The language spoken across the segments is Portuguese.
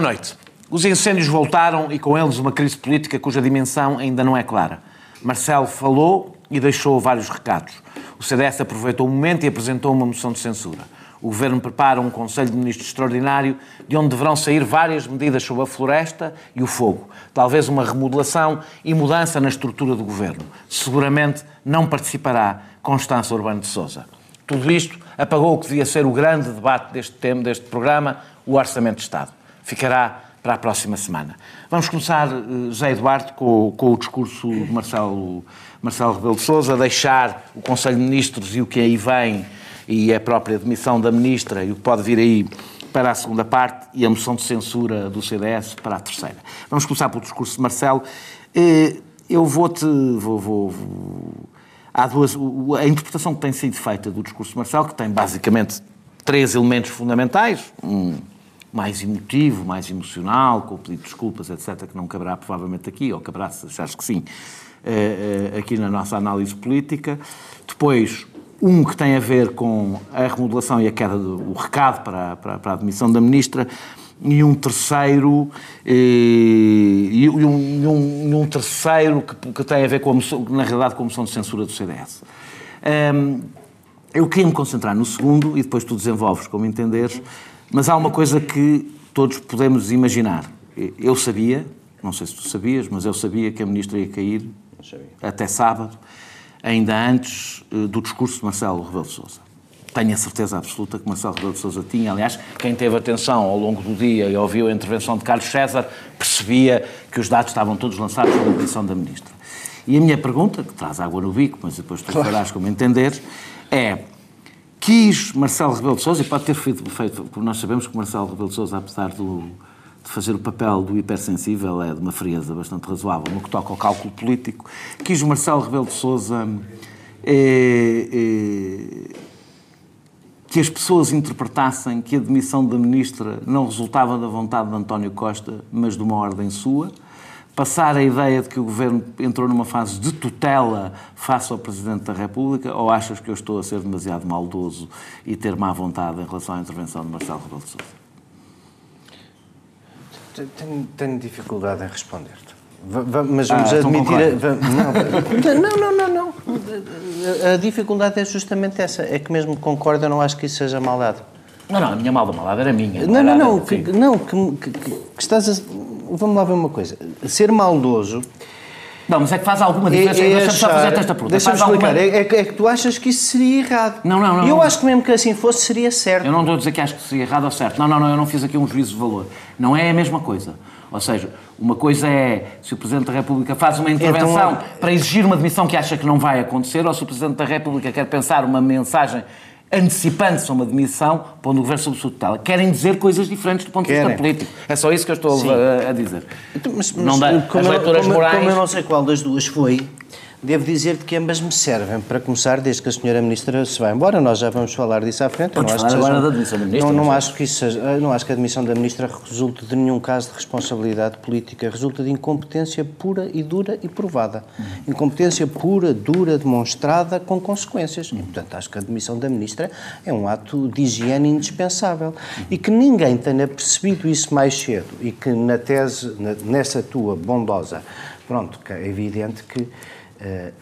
Boa noite. Os incêndios voltaram e com eles uma crise política cuja dimensão ainda não é clara. Marcelo falou e deixou vários recados. O CDS aproveitou o momento e apresentou uma moção de censura. O Governo prepara um Conselho de Ministros extraordinário de onde deverão sair várias medidas sobre a floresta e o fogo. Talvez uma remodelação e mudança na estrutura do Governo. Seguramente não participará Constança Urbano de Sousa. Tudo isto apagou o que devia ser o grande debate deste tema, deste programa, o Orçamento de Estado. Ficará para a próxima semana. Vamos começar, eh, José Eduardo, com, com o discurso de Marcelo, Marcelo Rebelo de Sousa, deixar o Conselho de Ministros e o que aí vem e a própria demissão da Ministra e o que pode vir aí para a segunda parte e a moção de censura do CDS para a terceira. Vamos começar pelo discurso de Marcelo. Eh, eu vou-te... Vou, vou, vou, há duas... A interpretação que tem sido feita do discurso de Marcelo, que tem basicamente três elementos fundamentais, um mais emotivo, mais emocional, com o pedido de desculpas, etc., que não caberá provavelmente aqui, ou caberá, se achares que sim, eh, eh, aqui na nossa análise política. Depois, um que tem a ver com a remodelação e a queda do recado para, para, para a admissão da ministra, e um terceiro eh, e, um, e, um, e um terceiro que, que, tem a ver com a moção, na realidade com a moção de censura do CDS. Um, ehm, eu queria me concentrar no segundo e depois tu desenvolves como entenderes, mas há uma coisa que todos podemos imaginar. Eu sabia, não sei se tu sabias, mas eu sabia que a ministra ia cair até sábado ainda antes eh, do discurso de Marcelo Rebelo de Sousa. Tenho a certeza absoluta que Marcelo Rebelo de Sousa tinha. Aliás, quem teve atenção ao longo do dia e ouviu a intervenção de Carlos César percebia que os dados estavam todos lançados sobre a posição da Ministra. E a minha pergunta, que traz água no bico, mas depois tu farás como entenderes, é quis Marcelo Rebelo de Sousa, e pode ter feito, feito porque nós sabemos que Marcelo Rebelo de Sousa, apesar do, de fazer o papel do hipersensível, é de uma frieza bastante razoável no que toca ao cálculo político. Quis Marcelo Rebelo de Sousa é, é, que as pessoas interpretassem que a demissão da ministra não resultava da vontade de António Costa, mas de uma ordem sua. Passar a ideia de que o governo entrou numa fase de tutela face ao Presidente da República, ou achas que eu estou a ser demasiado maldoso e ter má vontade em relação à intervenção de Marcelo Rebelo de Sousa? Tenho, tenho dificuldade em responder-te. Mas vamos ah, então admitir. A, não, não, não, não, A dificuldade é justamente essa. É que mesmo concordo, eu não acho que isso seja maldade. Não, não, a minha malda maldade era minha. Não, não, não. Que, não, que, que, que, estás a. Vamos lá ver uma coisa. Ser maldoso não, mas é que faz alguma diferença. É, é Deixa-me só fazer esta pergunta. Deixa-me explicar. Alguma... É, é, que tu achas que isso seria errado. Não, não, não. Eu não. acho que mesmo que assim fosse, seria certo. Eu não estou a dizer que acho que seria errado ou certo. Não, não, não. Eu não fiz aqui um juízo de valor. Não é a mesma coisa. Ou seja, uma coisa é se o Presidente da República faz uma intervenção então, para exigir uma demissão que acha que não vai acontecer, ou se o Presidente da República quer pensar uma mensagem antecipando-se a uma demissão, pondo o governo sob sua tutela. Querem dizer coisas diferentes do ponto de vista político. É só isso que eu estou a, a, dizer. Então, mas, mas, não dá, como, as leituras como, morais... como eu não sei qual das duas foi, Devo dizer-te que ambas me servem. Para começar, desde que a senhora Ministra se vai embora, nós já vamos falar disso à frente. Não acho que seja, da demissão da Ministra. Não, não, acho que isso seja, não acho que a demissão da Ministra resulte de nenhum caso de responsabilidade política. Resulta de incompetência pura e dura e provada. Incompetência pura, dura, demonstrada, com consequências. E, portanto, acho que a demissão da Ministra é um ato de higiene indispensável. E que ninguém tenha percebido isso mais cedo e que na tese, nessa tua bondosa, pronto, é evidente que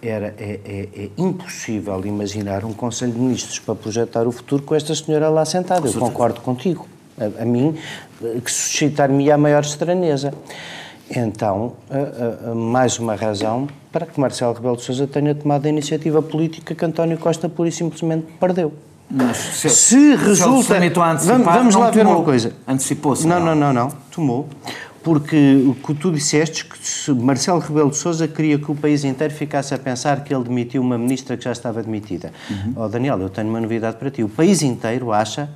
era, é, é, é, impossível imaginar um Conselho de Ministros para projetar o futuro com esta senhora lá sentada. Eu concordo contigo. A, a mim, eh, que suscitar-me a maior estranheza. Então, mais uma razão para que Marcelo Rebelo de Sousa tenha tomado a iniciativa política que António Costa pura e simplesmente perdeu. Mas se, se resulta. Se vamos, vamos lá ver uma coisa. Antecipou-se. Não, não, não, não. Tomou porque o que tu disseste que Marcelo Rebelo de Sousa queria que o país inteiro ficasse a pensar que ele demitiu uma ministra que já estava demitida. Uhum. Oh, Daniel, eu tenho uma novidade para ti. O país inteiro acha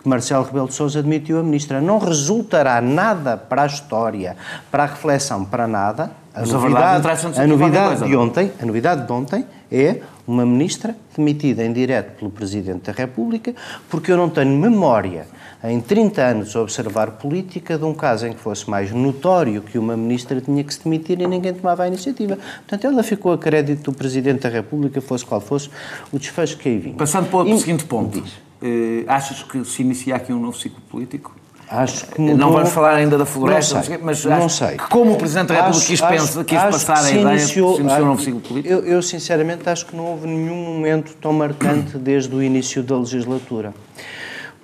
que Marcelo Rebelo de Sousa demitiu a ministra. Não resultará nada para a história, para a reflexão, para nada. A Mas novidade, a, a novidade de ontem, a novidade de ontem é uma ministra demitida em direto pelo Presidente da República, porque eu não tenho memória em 30 anos a observar política de um caso em que fosse mais notório que uma ministra tinha que se demitir e ninguém tomava a iniciativa. Portanto, ela ficou a crédito do Presidente da República, fosse qual fosse o desfecho que aí vinha. Passando para o e... seguinte ponto, uh, achas que se inicia aqui um novo ciclo político? Acho que mudou... Não vamos falar ainda da floresta, não sei, mas não sei. que como o Presidente da República Acho- quis, pensa, quis passar a ideia, iniciou- se iniciou um novo ciclo político. Eu, eu, sinceramente acho que não houve nenhum momento tão marcante desde o início da legislatura.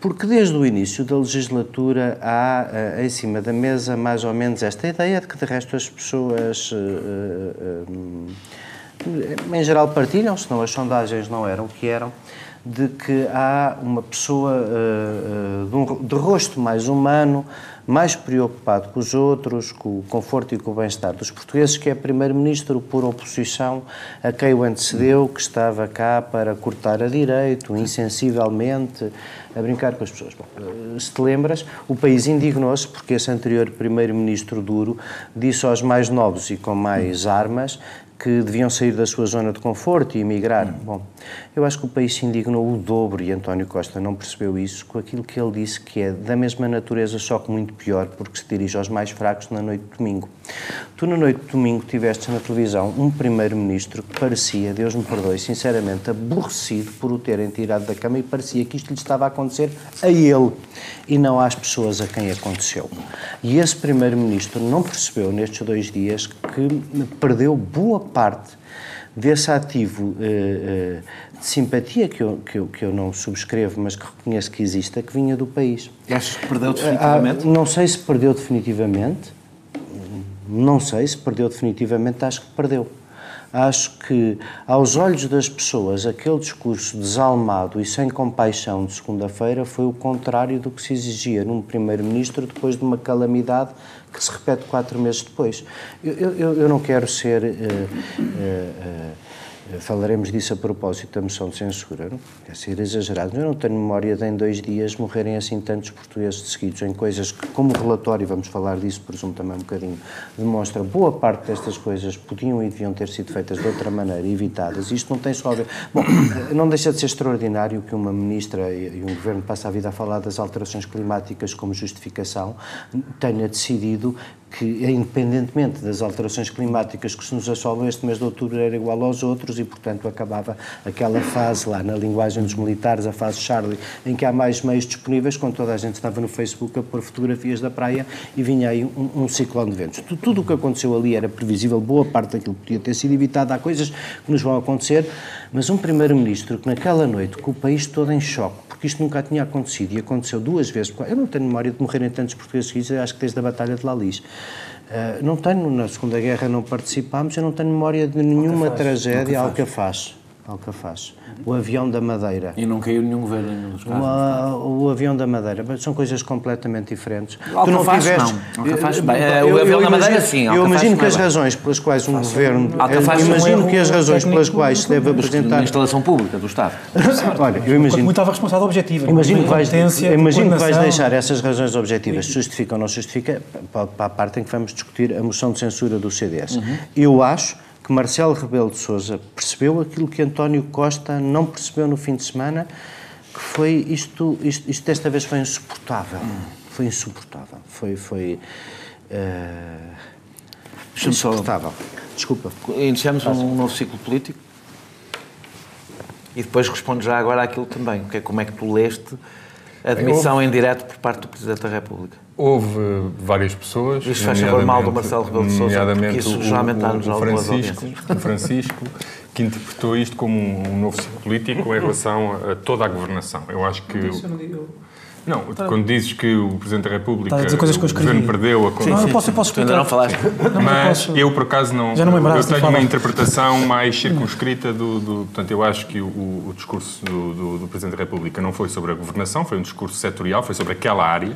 Porque desde o início da legislatura há eh, em cima da mesa mais ou menos esta ideia de que de resto as pessoas eh, eh, eh, em geral partilham, senão as sondagens não eram o que eram, de que há uma pessoa eh, de, de rosto mais humano, mais preocupado com os outros, com o conforto e com o bem-estar dos portugueses, que é primeiro-ministro por oposição a quem o antecedeu, que estava cá para cortar a direito, insensivelmente, a brincar com as pessoas. Bom, eh, se te lembras, o país indignou-se porque esse anterior primeiro-ministro duro disse aos mais novos e com mais armas que deviam sair da sua zona de conforto e emigrar. Bom, eu acho que o país se indignou o dobro e António Costa não percebeu isso com aquilo que ele disse que é da mesma natureza, só que muito pior, porque se dirige aos mais fracos na noite de domingo. Tu, na noite de domingo, tiveste na televisão um primeiro-ministro que parecia, Deus me perdoe, sinceramente, aborrecido por o terem tirado da cama e parecia que isto lhe estava a acontecer a ele e não às pessoas a quem aconteceu. E esse primeiro-ministro não percebeu nestes dois dias que perdeu boa parte desse ativo eh, eh, de simpatia que eu, que, eu, que eu não subscrevo, mas que reconheço que exista, que vinha do país. E achas que perdeu Ah, definitivamente? não sei se perdeu definitivamente, não sei se perdeu definitivamente, acho que perdeu. Acho que, aos olhos das pessoas, aquele discurso desalmado e sem compaixão de segunda-feira foi o contrário do que se exigia num primeiro-ministro depois de uma calamidade que se repete quatro meses depois. Eu, eu, eu não quero ser. eh, eh, eh, Falaremos disso a propósito da moção de censura. Não quer ser exagerado. Eu não tenho memória de em dois dias morrerem assim tantos portugueses de seguidos em coisas que, como relatório, vamos falar disso, presumo também um bocadinho, demonstra boa parte destas coisas podiam e deviam ter sido feitas de outra maneira, evitadas. Isto não tem só a ver. Bom, não deixa de ser extraordinário que uma ministra e um governo passe a vida a falar das alterações climáticas como justificação tenha decidido que, independentemente das alterações climáticas que se nos assolam, este mês de outubro era igual aos outros e, portanto, acabava aquela fase lá na linguagem dos militares, a fase Charlie, em que há mais meios disponíveis, quando toda a gente estava no Facebook a pôr fotografias da praia e vinha aí um, um ciclone de ventos. Tu- Tudo o que aconteceu ali era previsível, boa parte daquilo podia ter sido evitado. Há coisas que nos vão acontecer, mas um primeiro-ministro que naquela noite, com o país todo em choque, porque isto nunca tinha acontecido e aconteceu duas vezes. Eu não tenho memória de morrerem tantos portugueses acho que desde a Batalha de Lalis. Uh, não tenho, na Segunda Guerra não participámos, eu não tenho memória de nenhuma tragédia. Alcafaz. Alcafaz. O avião da Madeira. E não caiu nenhum governo em nenhum dos O, casos. a- o avião da Madeira, mas são coisas completamente diferentes. Alcafaz, não. Alcafaz, bem, eh, o avião da Madeira, sim, Eu Alcafaz imagino que não é as bem. razões pelas quais um governo. Alcafaz eu é um imagino que as razões pelas quais se deve Na apresentar. instalação pública do Estado. Olha, eu imagino. muito estava responsabilidade objetiva. Imagino que, vais, imagino que vais deixar essas razões objetivas, se justifica ou não justifica, para, para a parte em que vamos discutir a moção de censura do CDS. Eu acho que Marcelo Rebelo de Sousa percebeu aquilo que António Costa não percebeu no fim de semana, que foi isto, isto, isto desta vez foi insuportável. Foi insuportável. Foi, foi só- insuportável. Desculpa. Iniciamos um novo ciclo político e depois respondo já agora àquilo também. Que é como é que tu leste a admissão em direto por parte do Presidente da República? Houve várias pessoas. Isto faz favor mal do Marcelo Rebelo de Sousa, nomeadamente porque isso o- geralmente dá-nos algumas Francisco, o Francisco, que interpretou isto como um, um novo ciclo político em relação a, toda a governação. Eu acho que. Não, quando dizes que o Presidente da República, a dizer coisas que eu o Governo escrevi. perdeu a Não, eu posso, eu posso Tu ainda explicar. não falaste. Mas eu, por acaso, não. Já não me eu tenho uma interpretação mais circunscrita do. do portanto, eu acho que o, o discurso do, do, do Presidente da República não foi sobre a governação, foi um discurso setorial, foi sobre aquela área.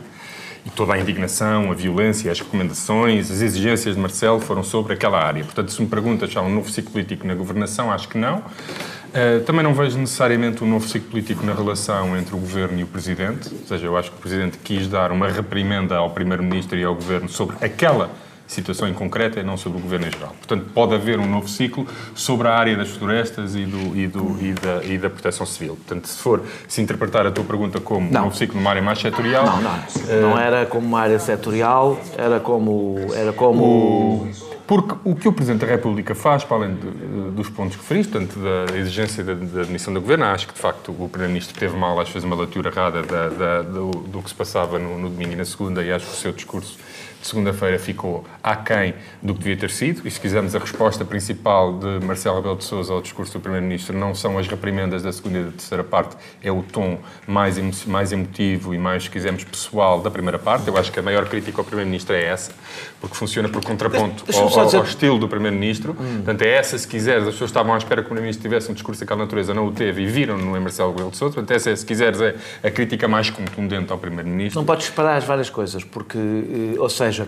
E toda a indignação, a violência, as recomendações, as exigências de Marcelo foram sobre aquela área. Portanto, se me perguntas se há um novo ciclo político na governação, acho que não. Uh, também não vejo necessariamente um novo ciclo político na relação entre o Governo e o Presidente. Ou seja, eu acho que o Presidente quis dar uma reprimenda ao Primeiro-Ministro e ao Governo sobre aquela situação em concreto e não sobre o Governo em geral. Portanto, pode haver um novo ciclo sobre a área das florestas e, do, e, do, e, da, e da proteção civil. Portanto, se for se interpretar a tua pergunta como Não. um novo ciclo numa área mais setorial... Não, não. Não era como uma área setorial, era como. Era como Porque o que o Presidente da República faz, para além de, dos pontos que referiste, tanto da exigência da, da admissão do Governo, acho que, de facto, o Primeiro-Ministro teve mal, acho que fez uma leitura errada da, da, do, do, que se passava no, no domingo e na segunda, e acho que o seu discurso de segunda-feira ficou aquém do que devia ter sido, e se quisermos a resposta principal de Marcelo Rebelo de Sousa ao discurso do Primeiro-Ministro não são as reprimendas da segunda e da terceira parte, é o tom mais, emo mais emotivo e mais, se quisermos, pessoal da primeira parte. Eu acho que a maior crítica ao Primeiro-Ministro é essa, porque funciona por contraponto ao, ao, ao, estilo do Primeiro-Ministro. Hum. Portanto, é essa, se quiseres, as pessoas estavam à espera que o Primeiro-Ministro tivesse um discurso daquela natureza, não o teve e viram no em Marcelo Rebelo de Sousa. Portanto, essa, é, se quiseres, é a crítica mais contundente ao Primeiro-Ministro. Não podes separar as várias coisas, porque, eh, ou seja,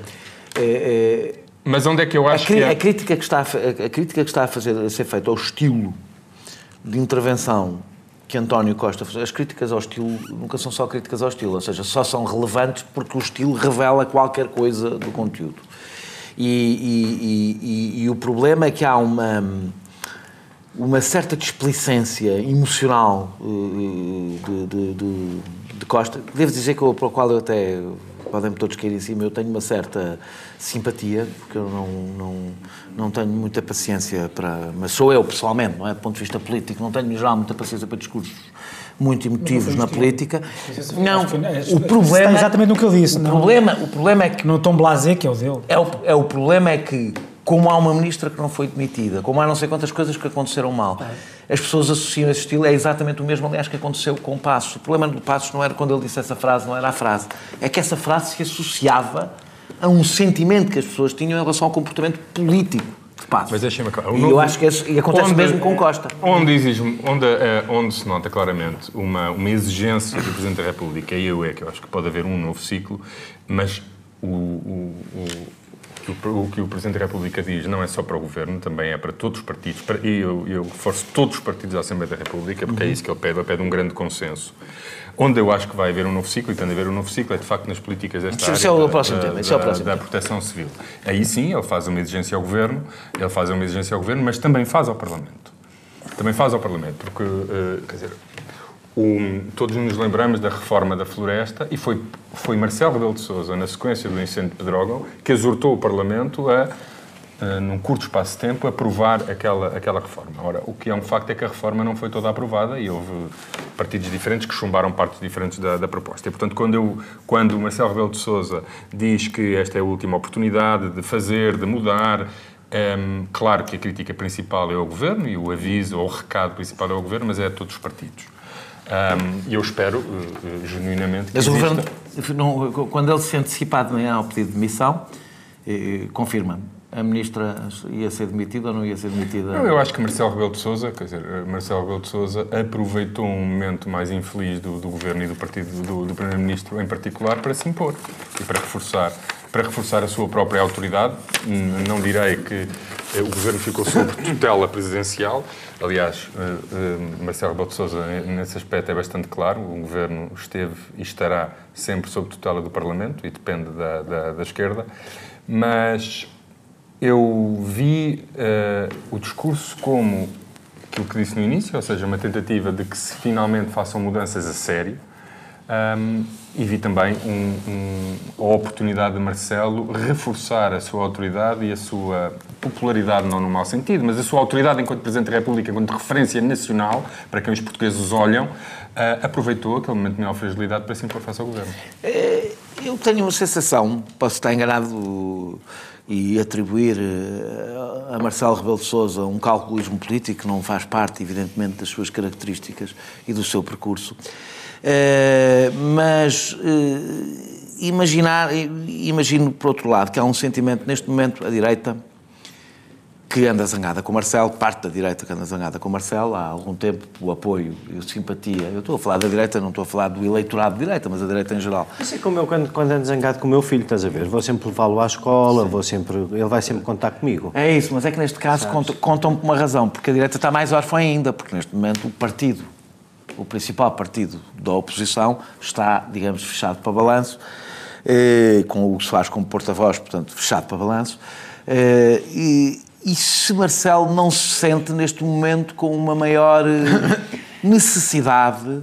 é, é, Mas onde é que eu acho a, que. É... A, crítica que está a, a, crítica que está a, fazer, a ser feita ao estilo de intervenção que António Costa faz, as críticas ao estilo nunca são só críticas ao estilo, ou seja, só são relevantes porque o estilo revela qualquer coisa do conteúdo. E, e, e, e o problema é que há uma, uma certa displicência emocional eh, de, de, de, de Costa. Devo dizer que eu, qual eu até podem-me todos cair em cima, eu tenho uma certa simpatia, porque eu não, não, não tenho muita paciência para. Mas sou eu, pessoalmente, não é? Do ponto de vista político, não tenho já muita paciência para discursos muito emotivos na política. Não, o problema. Está exatamente no que eu disse. O, problema, o problema é que. No tom blasé, que é o dele. É o, é o problema é que como há uma ministra que não foi demitida, como há não sei quantas coisas que aconteceram mal, as pessoas associam esse estilo, é exatamente o mesmo, aliás, que aconteceu com o Passos. O problema do Passos não era quando ele disse essa frase, não era a frase, é que essa frase se associava a um sentimento que as pessoas tinham em relação ao comportamento político de Passos. Mas deixa-me E eu acho que esse, e acontece onde, mesmo com Costa. Onde, exige, onde, eh, onde se nota claramente uma, uma exigência do Presidente da República, e eu é que eu acho que pode haver um novo ciclo, mas o, o, o o, que o Presidente da República diz não é só para o Governo, também é para todos os partidos, para, e eu, eu forço todos os partidos da Assembleia da República, porque é uhum. é isso que ele pede, ele pede um grande consenso. Onde eu acho que vai haver um novo ciclo, e tem de haver um novo ciclo, é de facto nas políticas desta área é o próximo da, tema. É o próximo da, da proteção civil. Aí sim, ele faz uma exigência ao Governo, ele faz uma exigência ao Governo, mas também faz ao Parlamento. Também faz ao Parlamento, porque, uh, quer dizer, um, todos nos lembramos da reforma da floresta e foi, foi Marcelo Rebelo de Sousa, na sequência do incêndio de Pedrógão, que exortou o Parlamento a, a, num curto espaço de tempo, aprovar aquela, aquela reforma. Ora, o que é um facto é que a reforma não foi toda aprovada e houve partidos diferentes que chumbaram partes diferentes da, da proposta. E, portanto, quando, eu, quando Marcelo Rebelo de Sousa diz que esta é a última oportunidade de fazer, de mudar, é, claro que a crítica principal é ao Governo e o aviso ou o recado principal é ao Governo, mas é a todos os partidos. E um, eu espero, uh, genuinamente, que Mas o Governo, não, quando ele se antecipado amanhã ao pedido de demissão, eh, confirma-me, a ministra ia ser demitida ou não ia ser demitida? Eu acho que Marcelo Rebelo de Sousa, quer dizer, Marcelo Rebelo de Sousa aproveitou um momento mais infeliz do, do governo e do partido do, do primeiro-ministro em particular para se impor e para reforçar para reforçar a sua própria autoridade. Não direi que eh, o governo ficou sob tutela presidencial. Aliás, eh, eh, Marcelo Rebelo de Sousa, nesse aspecto, é bastante claro. O governo esteve e estará sempre sob tutela do Parlamento e depende da, da, da esquerda. Mas eu vi uh, o discurso como aquilo que disse no início, ou seja, uma tentativa de que se finalmente façam mudanças a sério. Um, e vi também um, um, a oportunidade de Marcelo reforçar a sua autoridade e a sua popularidade, não no mau sentido, mas a sua autoridade enquanto Presidente da República, enquanto referência nacional, para quem os portugueses olham, uh, aproveitou aquele momento de maior fragilidade para se impor face ao Governo. Eh, eu tenho uma sensação, posso estar enganado e atribuir eh, a Marcelo Rebelo de Sousa um calculismo político que não faz parte, evidentemente, das suas características e do seu percurso. Uh, mas uh, imaginar, imagino por outro lado que há um sentimento neste momento, a direita, que anda zangada com Marcelo, parte da direita que anda zangada com Marcelo, há algum tempo o apoio e a simpatia. Eu estou a falar da direita, não estou a falar do eleitorado de direita, mas a direita em geral. É como eu quando, quando ando zangado com o meu filho, estás a ver? Vou sempre levá-lo à escola, Sim. vou sempre, ele vai sempre contar comigo. É isso, mas é que neste caso contam, contam por uma razão, porque a direita está mais órfã ainda, porque neste momento o partido o principal partido da oposição está, digamos, fechado para balanço, eh, com o Soares como porta-voz, portanto, fechado para balanço. Eh, e, e se Marcelo não se sente neste momento com uma maior eh, necessidade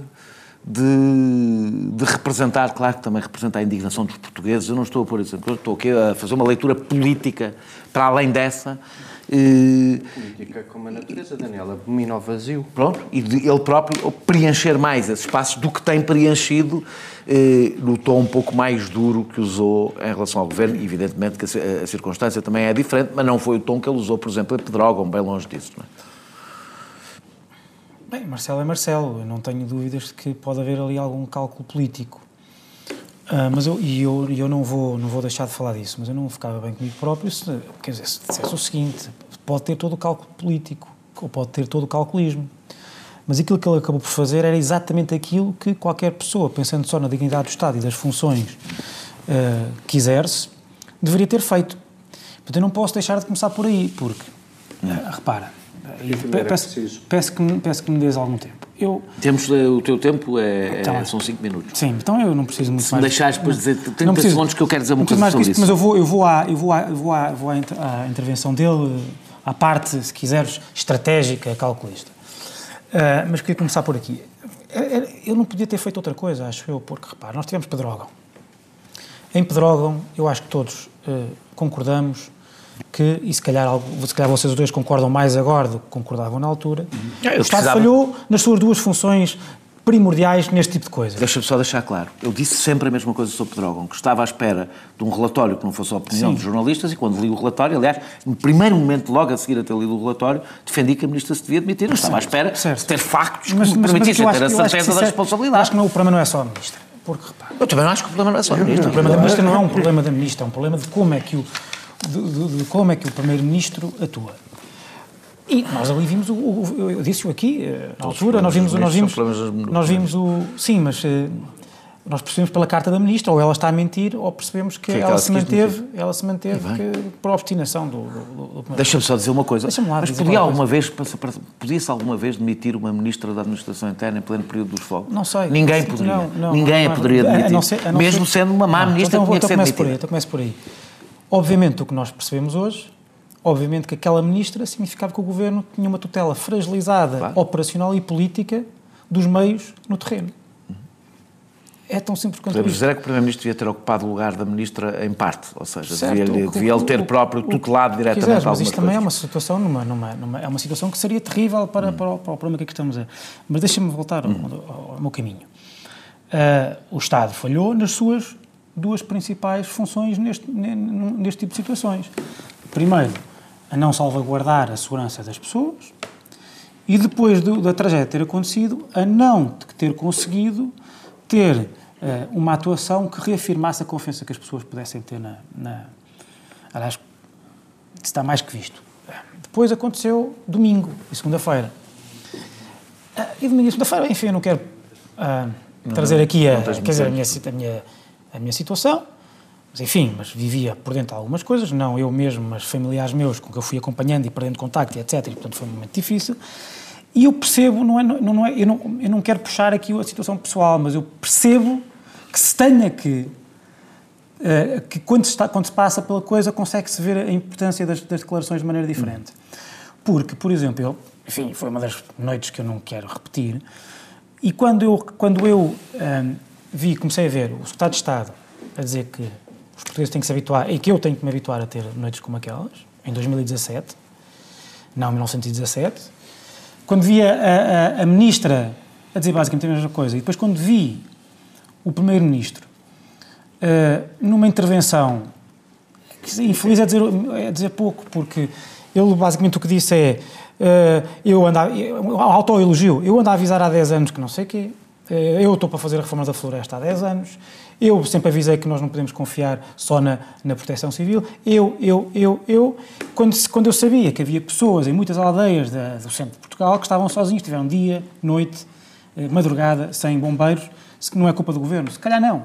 de, de representar, claro que também representa a indignação dos portugueses. Eu não estou a pôr isso, estou aqui a fazer uma leitura política para além dessa. Política como a natureza, Daniela, abomina ao vazio. Pronto, e ele próprio preencher mais esses espaços do que tem preenchido no tom um pouco mais duro que usou em relação ao governo. Evidentemente que a, circunstância também é diferente, mas não foi o tom que ele usou, por exemplo, em Pedrógão, bem longe disso. É? Bem, Marcelo é Marcelo, eu não tenho dúvidas de que pode haver ali algum cálculo político. Uh, mas eu, e eu, eu não, vou, não vou deixar de falar disso, mas eu não ficava bem comigo próprio se, quer dizer, se dissesse o seguinte: pode ter todo o cálculo político, ou pode ter todo o calculismo. Mas aquilo que ele acabou por fazer era exatamente aquilo que qualquer pessoa, pensando só na dignidade do Estado e das funções uh, que exerce, deveria ter feito. Portanto, eu não posso deixar de começar por aí, porque, uh, repara, peço, peço, que, peço que me dês algum tempo. Eu, Temos, eh, o teu tempo é, então, é, são 5 minutos. Sim, então eu não preciso muito Se mais. Se deixares depois dizer 30 não preciso, segundos que eu quero dizer uma coisa mais sobre isso. Mas eu vou, eu vou, à, eu vou, à, eu vou, à, vou à, à intervenção dele, à parte, se quiseres, estratégica, calculista. Uh, mas queria começar por aqui. Eu não podia ter feito outra coisa, acho eu, porque, repare, nós tivemos Pedrógão. Em Pedrógão, eu acho que todos uh, concordamos que, e se calhar, se calhar vocês os dois concordam mais agora do que concordavam na altura, é, o Estado precisava... falhou nas suas duas funções primordiais neste tipo de coisa. Deixa-me só deixar claro. Eu disse sempre a mesma coisa sobre Pedrógão, que estava à espera de um relatório que não fosse a opinião Sim. dos jornalistas e quando li o relatório, aliás, no primeiro momento, logo a seguir a ter lido o relatório, defendi que a ministra se devia demitir. Eu estava à espera certo. de ter factos mas, que me permitissem ter a certeza da responsabilidade. Acho que não, o problema não é só a ministra. Porque, repara, eu também não acho que o problema não é só a ministra. O problema da ministra não é um problema da ministra, é um problema de como é que o de, de, de como é que o Primeiro-Ministro atua. E nós ali vimos o, o eu disse-o aqui, eh, na altura, nós vimos, nós vimos, nós vimos o, sim, mas eh, nós percebemos pela carta da ministra, ou ela está a mentir, ou percebemos que, que ela, se manteve, ela se manteve que, por obstinação do, do, do Deixa-me só dizer uma coisa. Lá Mas podia alguma vez, podia-se alguma vez demitir uma ministra da Administração Interna em pleno período dos fogos? Não sei. Ninguém poderia. Não, não, Ninguém não, a poderia demitir. A ser, a mesmo ser, sendo uma má ministra, então, tinha então que ser demitida. Por aí, então começo por aí. Obviamente, o que nós percebemos hoje, obviamente que aquela ministra significava que o governo tinha uma tutela fragilizada, claro. operacional e política dos meios no terreno. É tão simples quanto Podemos isso. dizer é que o Primeiro-Ministro devia ter ocupado o lugar da Ministra em parte, ou seja, certo, devia, o, devia ele ter próprio tutelado diretamente quiseres, Mas isto também é uma situação, numa, numa, numa, é uma situação que seria terrível para, hum. para, o, para, o, problema que aqui estamos a... Mas deixa-me voltar hum. ao, ao, meu caminho. Uh, o Estado falhou nas suas duas principais funções neste, neste tipo de situações. Primeiro, a não salvaguardar a segurança das pessoas e depois do, da tragédia ter acontecido, a não ter conseguido ter uh, uma atuação que reafirmasse a confiança que as pessoas pudessem ter na... na aliás, está mais que visto. Depois aconteceu domingo e segunda-feira. Uh, e domingo e segunda-feira, enfim, eu não quero uh, trazer aqui a, quer dizer, a minha, a minha a minha situação. Mas, enfim, mas vivia por dentro de algumas coisas, não eu mesmo, mas familiares meus com que eu fui acompanhando e perdendo contacto, etc. E, portanto, foi um momento difícil. E eu percebo, não é, não, não é, eu, não, eu não quero puxar aqui a situação pessoal, mas eu percebo que se tenha que. Uh, que quando se, está, quando se passa pela coisa consegue-se ver a importância das, das, declarações de maneira diferente. Porque, por exemplo, eu, enfim, foi uma das noites que eu não quero repetir, e quando eu, quando eu uh, vi, comecei a ver o secretário de Estado a dizer que os portugueses têm que se habituar, e que eu tenho que me habituar a ter noites como aquelas, em 2017, não 1917. Quando vi a, a, a ministra a dizer basicamente a mesma coisa, e depois quando vi o primeiro-ministro uh, numa intervenção, infeliz é dizer, é dizer pouco, porque ele basicamente o que disse é uh, eu andava, autoelogio, eu ando a avisar há 10 anos que não sei o quê, eu estou para fazer a reforma da floresta há 10 anos. Eu sempre avisei que nós não podemos confiar só na, na proteção civil. Eu, eu, eu, eu. Quando, quando eu sabia que havia pessoas em muitas aldeias da, do centro de Portugal que estavam sozinhos, tiveram dia, noite, eh, madrugada, sem bombeiros, se não é culpa do governo. Se calhar não.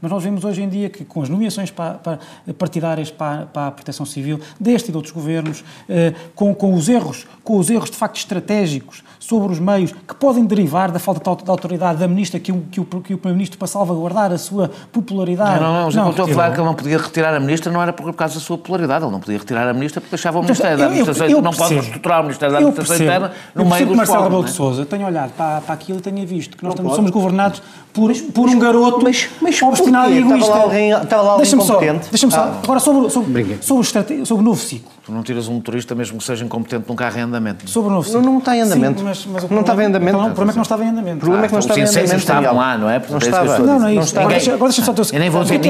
Mas nós vemos hoje em dia que, com as nomeações para, para, partidárias para, para, a proteção civil, deste e de outros governos, eh, com, com, os erros, com os erros de facto estratégicos sobre os meios que podem derivar da falta de autoridade da ministra que o, que o, que o Primeiro-Ministro para salvaguardar a sua popularidade. Não, não, não, não estou a falar que ele não podia retirar a ministra, não era por causa da sua popularidade, ele não podia retirar a ministra porque deixava o então, Ministério da Administração, eu, eu, não pode reestruturar o Ministério da Administração Interna no meio dos Marcelo Rebelo de Sousa tenho olhado para, para aquilo e tenho visto que nós estamos, somos governados por, mas, por um garoto mas, mas obstinado e egoísta. Estava lá alguém, estava lá alguém deixa-me só, deixa só. Ah. Agora sobre, sobre, sobre, sobre o novo ciclo. Tu não tiras um motorista mesmo que seja incompetente num carro em andamento. Sobre o novo ciclo. Não, não está em andamento. Sim, mas, mas não estava em andamento. Não, o problema é que não estava em andamento. O problema é que não estava em andamento. estavam lá, não é? Não estava. Não, não é isso. Agora deixa-me só... Eu nem vou dizer...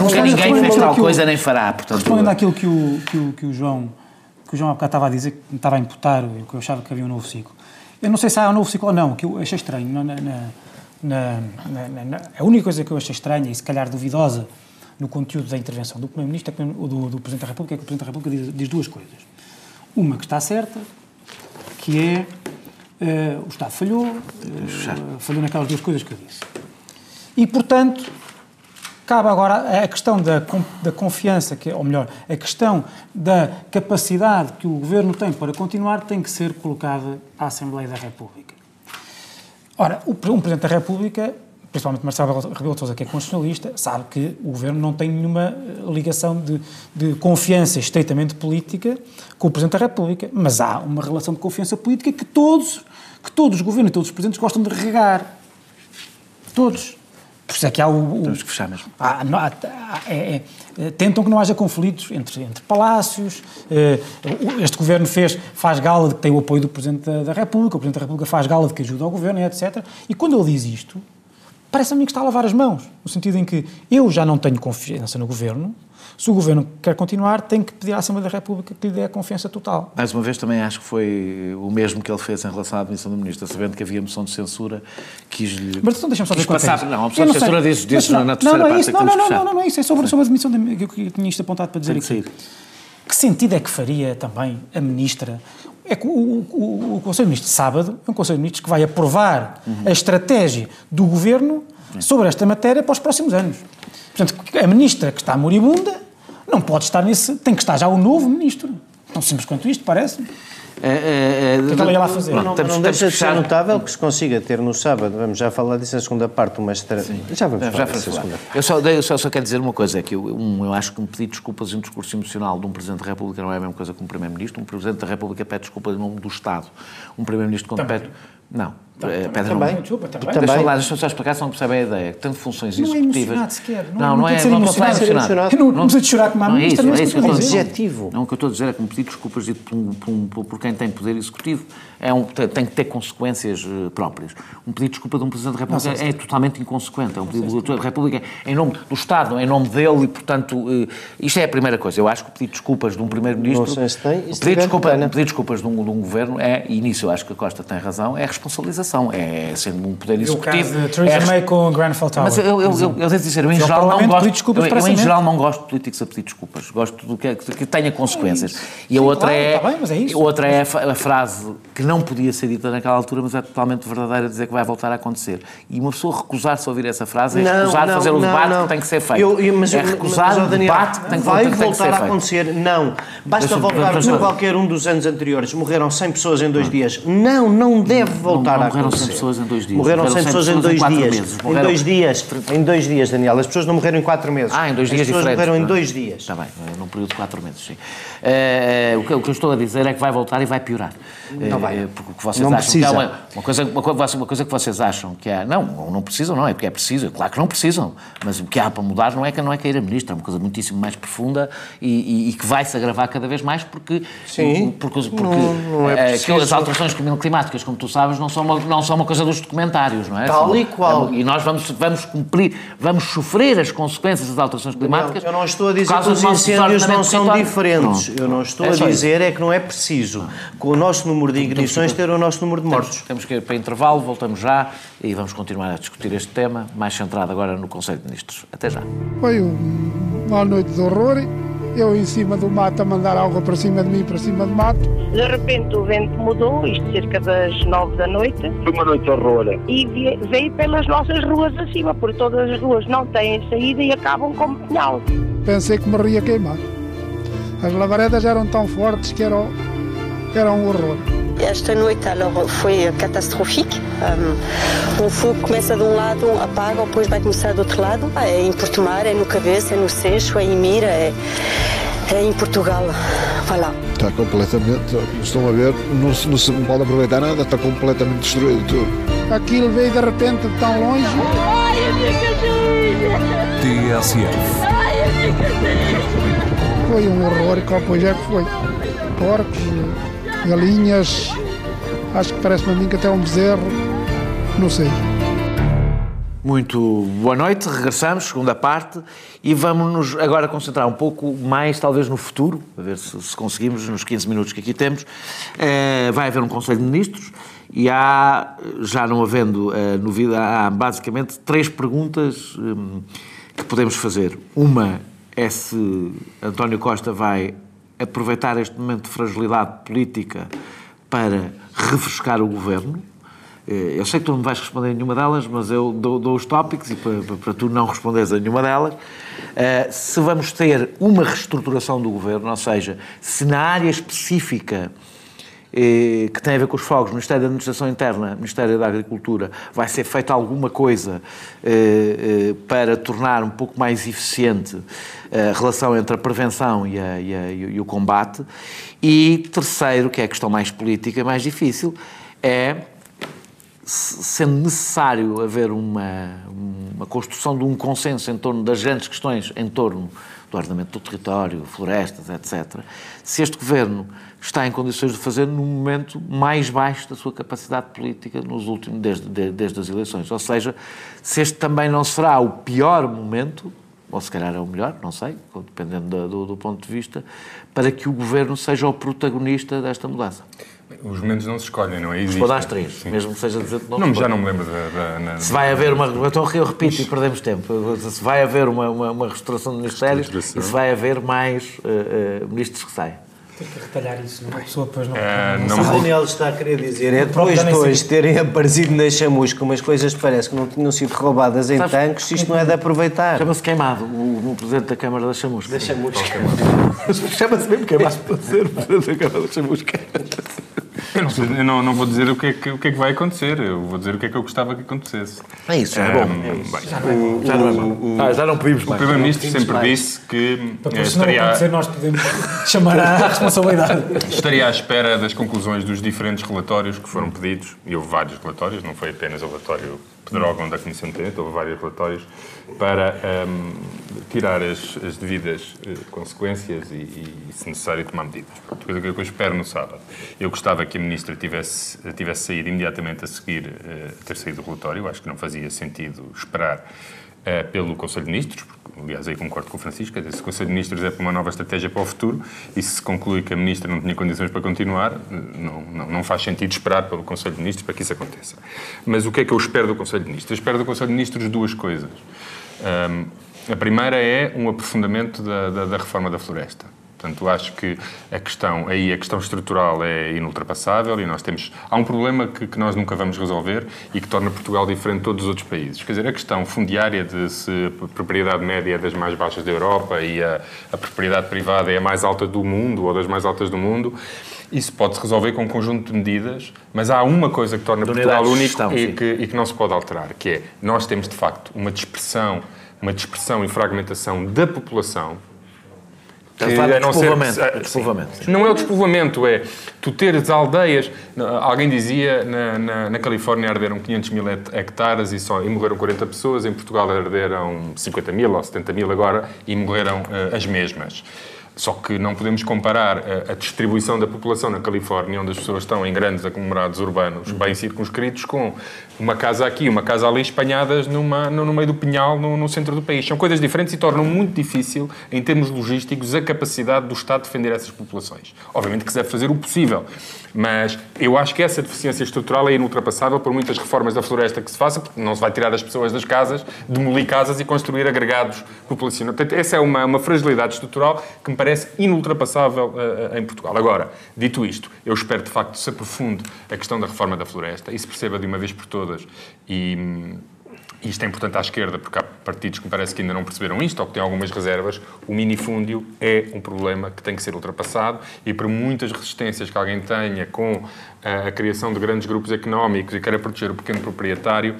Nunca ninguém fez tal coisa nem fará. Respondendo àquilo que o João que o João há bocado estava a dizer que me estava a imputar, que eu achava que havia um novo ciclo. Eu não sei se há um novo ciclo ou não, que eu achei estranho. Na, na, na, na, a única coisa que eu achei estranha e se calhar duvidosa no conteúdo da intervenção do Primeiro-Ministro é do, do Presidente da República é que o Presidente da República diz, diz duas coisas. Uma que está certa, que é uh, o Estado falhou, uh, falhou naquelas duas coisas que eu disse. E, portanto, cabe agora a questão da, da confiança, que, ou melhor, a questão da capacidade que o Governo tem para continuar tem que ser colocada à Assembleia da República. Ora, um Presidente da República, principalmente Marcelo Rebelo de Sousa, que é constitucionalista, sabe que o Governo não tem nenhuma eh, ligação de, de confiança estreitamente política com o Presidente da República, mas há uma relação de confiança política que todos, que todos os governos e todos os presidentes gostam de regar. Todos. Por isso é que há o. o Temos que fechar mesmo. Há, há, é, é, tentam que não haja conflitos entre, entre palácios. Eh, este governo fez, faz gala de que tem o apoio do Presidente da, da República, o Presidente da República faz gala de que ajuda ao governo, etc. E quando ele diz isto, parece-me que está a lavar as mãos, no sentido em que eu já não tenho confiança no governo, se o governo quer continuar, tem que pedir à Assembleia da República que lhe dê a confiança total. Mais uma vez, também acho que foi o mesmo que ele fez em relação à admissão do Ministro, sabendo que havia moção de censura, quis-lhe. Mas então deixa-me só dizer passar. Não, a moção de censura disse, disse na, na terceira não, não, parte. Não, não, não, não, não, não, é isso é sobre, sobre a admissão que eu tinha isto apontado para dizer aqui. Sair. Que sentido é que faria também a Ministra é que o, o, o, Conselho de Ministros de sábado é um Conselho de Ministros que vai aprovar uhum. a estratégia do Governo sobre esta matéria para os próximos anos. Portanto, a Ministra que está moribunda não pode estar nesse. Tem que estar já o novo ministro. Tão simples quanto isto, parece. É, ela ia lá fazer? Não, não, não deixa de ser notável que se consiga ter no sábado, vamos já falar disso na segunda parte, uma estratégia. Já vamos falar já disso segunda parte. Eu só, eu só, só quero dizer uma coisa, é que eu, um, eu acho que um pedido de desculpas e um discurso emocional de um Presidente da República não é a mesma coisa que um Primeiro-Ministro. Um Presidente da República pede desculpas em nome do Estado. Um Primeiro-Ministro quando pede... Não. Tá, eh, também, também, desculpa, também. Deixa eu falar, deixa eu só explicar se não percebem a ideia. Tanto funções não é executivas. É sequer. Não, não, não, é. Não a ser emocionado. Não, não precisa de chorar como a ministra, não é isso. É isso, objetivo. Não, o que eu estou a dizer é que um pedido de desculpas dito por, por, por quem tem poder executivo é um, tem que ter consequências eh, próprias. Um pedido de desculpa de um Presidente da República não, é, é totalmente inconsequente. É um pedido da República em nome do Estado, em nome dele e, portanto, uh, isto é a primeira coisa. Eu acho que o pedido de desculpas de um Primeiro-Ministro. Não sei se tem. Pedir de pedir de desculpas de um, de um governo é, e nisso eu acho que a Costa tem razão, é responsabilização. É sendo um poder executivo. O caso de Theresa é, May com o Grenfell Tower. Mas eu, eu, eu, eu devo dizer, eu em geral não gosto. Eu, eu, em geral não gosto de políticos a pedir desculpas. Gosto do que, que tenha consequências. É e a outra claro, é, tá bem, é isso. outra é a, a frase que não podia ser dita naquela altura, mas é totalmente verdadeira, dizer que vai voltar a acontecer. E uma pessoa recusar-se a ouvir essa frase é não, recusar não, fazer o debate não. que tem que ser feito. Eu, eu, mas, é recusar mas, o debate que tem, vai que, voltar tem que a acontecer. Não. Basta voltar por qualquer um dos anos anteriores. Morreram 100 pessoas em dois dias. Não, não deve voltar a acontecer. Morreram 100 pessoas em dois dias. Morreram 100 pessoas em dois dias. Em dois dias. Em dois dias, Daniel. As pessoas não morreram em quatro meses. Ah, em dois dias As pessoas morreram em dois dias. Está bem, num período de quatro meses, sim. Uh, o, que, o, que, eu estou a dizer é que vai voltar e vai piorar. Não vai. Uh, porque vocês não acham precisa. que é uma, uma, coisa, uma, uma, coisa que vocês acham que é. Não, não precisam, não, é porque é preciso. Claro que não precisam. Mas o que há para mudar não é que não é cair a ministra, é uma coisa muitíssimo mais profunda e, e, e que vai se agravar cada vez mais porque. Sim. Porque, porque não, não é aquelas alterações climáticas, como tu sabes, não são, uma, não são uma coisa dos documentários, não é? Tal são, e qual. É, e nós vamos, vamos cumprir, vamos sofrer as consequências das alterações climáticas. Não, eu não estou a dizer que os incêndios não são diferentes. Eu não estou é a dizer é que não é preciso, com o nosso número de ignições, ter o nosso número de mortos. Temos, temos que ir para intervalo, voltamos já e vamos continuar a discutir este tema, mais centrado agora no Conselho de Ministros. Até já. Foi uma noite de horror eu em cima do mato a mandar água para cima de mim, para cima do mato. De repente o vento mudou, isto cerca das nove da noite. Foi uma noite horror. E veio pelas nossas ruas acima, porque todas as ruas não têm saída e acabam como punhal. Pensei que me ia queimar. As lavaredas eram tão fortes que era, era um horror. Esta noite alors, foi catastrófica. Um, o fogo começa de um lado, apaga, depois vai começar do outro lado. É em Portomar, é no Cabeça, é no Seixo, é em Mira, é, é em Portugal. Voilà. Está completamente, estão a ver, não se, não se pode aproveitar nada, está completamente destruído tudo. Aquilo veio de repente de tão longe. Ai, a minha casinha! TSF. Ai, a minha! Foi um horror, qual pois é que foi? Porcos, galinhas, acho que parece-me a mim que até um bezerro, não sei. Muito boa noite, regressamos, segunda parte, e vamos nos agora concentrar um pouco mais, talvez, no futuro, a ver se, se conseguimos, nos 15 minutos que aqui temos. Uh, vai haver um Conselho de Ministros e há, já não havendo uh, novidade, há basicamente três perguntas um, que podemos fazer. Uma é se António Costa vai aproveitar este momento de fragilidade política para refrescar o governo. Eu sei que tu não vais responder a nenhuma delas, mas eu dou, dou os tópicos e para, para, tu não responderes a nenhuma delas. Uh, se vamos ter uma reestruturação do governo, ou seja, se na área específica eh, que tem a ver com os fogos, Ministério da Administração Interna, Ministério da Agricultura, vai ser feita alguma coisa eh, eh, para tornar um pouco mais eficiente a relação entre a prevenção e, a, e, a, e o combate. E terceiro, que é a questão mais política, mais difícil, é sendo necessário haver uma, uma construção de um consenso em torno das grandes questões em torno do ordenamento do território, florestas, etc., se este governo está em condições de fazer no momento mais baixo da sua capacidade política nos últimos, desde, desde as eleições. Ou seja, se este também não será o pior momento, ou se calhar é o melhor, não sei, dependendo do, do ponto de vista, para que o governo seja o protagonista desta mudança. Os momentos não se escolhem, não é? Existem. Pode às três, Sim. mesmo que seja dizer que não. Não, já não me lembro da. da, da se vai haver uma. Então eu repito e perdemos tempo. Se vai haver uma, uma, uma restauração do Ministério e se vai haver mais uh, uh, ministros que saem. Tem que retalhar isso, não é? A pessoa depois não. É, não, o Daniel está a querer dizer é depois de hoje terem aparecido na chamusca umas coisas que parece que não tinham sido roubadas em Sabes, tanques, isto não é de aproveitar. Chama-se queimado, o, o, presidente da Câmara da Chamusca. Da Chamusca. Chama-se mesmo queimado para ser presidente da Câmara da Chamusca. Eu não, eu não, não, vou dizer o que, é que, o que é que vai acontecer, eu vou dizer o que é que eu gostava que acontecesse. É isso, é bom. É isso. Já, não é bom. já não é bom. ah, já não pedimos mais. O Primeiro-Ministro sempre mais. disse que. Para estaria, não acontecer, nós podemos chamar à responsabilidade. Estaria à espera das conclusões dos diferentes relatórios que foram pedidos, e houve vários relatórios, não foi apenas o relatório Pedrógão da Comissão de Tenente, houve vários relatórios, para um, tirar as, as devidas uh, consequências e, e, se necessário, tomar medidas. Coisa que eu espero no sábado. Eu gostava que a Ministra tivesse, tivesse saído imediatamente a seguir, uh, ter saído do relatório, acho que não fazia sentido esperar uh, pelo Conselho de Ministros, aliás, aí concordo com o Francisco, se o Conselho de Ministros é para uma nova estratégia para o futuro e se conclui que a Ministra não tinha condições para continuar, não, não, não, faz sentido esperar pelo Conselho de Ministros para que isso aconteça. Mas o que é que eu espero do Conselho de Ministros? Eu espero do Conselho de Ministros duas coisas. Um, a primeira é um aprofundamento da, da, da reforma da floresta. Portanto, acho que a questão, aí a questão estrutural é inultrapassável e nós temos... Há um problema que, que, nós nunca vamos resolver e que torna Portugal diferente de todos os outros países. Quer dizer, a questão fundiária de se a propriedade média é das mais baixas da Europa e a, a propriedade privada é a mais alta do mundo ou das mais altas do mundo, isso pode-se resolver com um conjunto de medidas, mas há uma coisa que torna Portugal único gestão, e, que, e que não se pode alterar, que é, nós temos, de facto, uma dispersão, uma dispersão e fragmentação da população que, a não ser, despovoamento. Não é o despovoamento, é tu teres aldeias. Alguém dizia na, na, na, Califórnia arderam 500 mil hectares e, só, e morreram 40 pessoas, em Portugal arderam 50 mil ou 70 mil agora e morreram uh, as mesmas. Só que não podemos comparar a, a, distribuição da população na Califórnia, onde as pessoas estão em grandes aglomerados urbanos bem circunscritos, com uma casa aqui, uma casa ali, espalhadas numa, no, meio do pinhal, no, no, centro do país. São coisas diferentes e tornam muito difícil, em termos logísticos, a capacidade do Estado de defender essas populações. Obviamente que se deve fazer o possível, mas eu acho que essa deficiência estrutural é inultrapassável por muitas reformas da floresta que se faça, porque não se vai tirar as pessoas das casas, demolir casas e construir agregados populacionais. Portanto, essa é uma, uma fragilidade estrutural que me parece inultrapassável uh, em Portugal. Agora, dito isto, eu espero de facto se aprofunde a questão da reforma da floresta e se perceba de uma vez por todas e. Hum, isto é importante à esquerda, porque há partidos que me parece que ainda não perceberam isto ou que têm algumas reservas. O minifúndio é um problema que tem que ser ultrapassado e, por muitas resistências que alguém tenha com a, a criação de grandes grupos económicos e queira proteger o pequeno proprietário,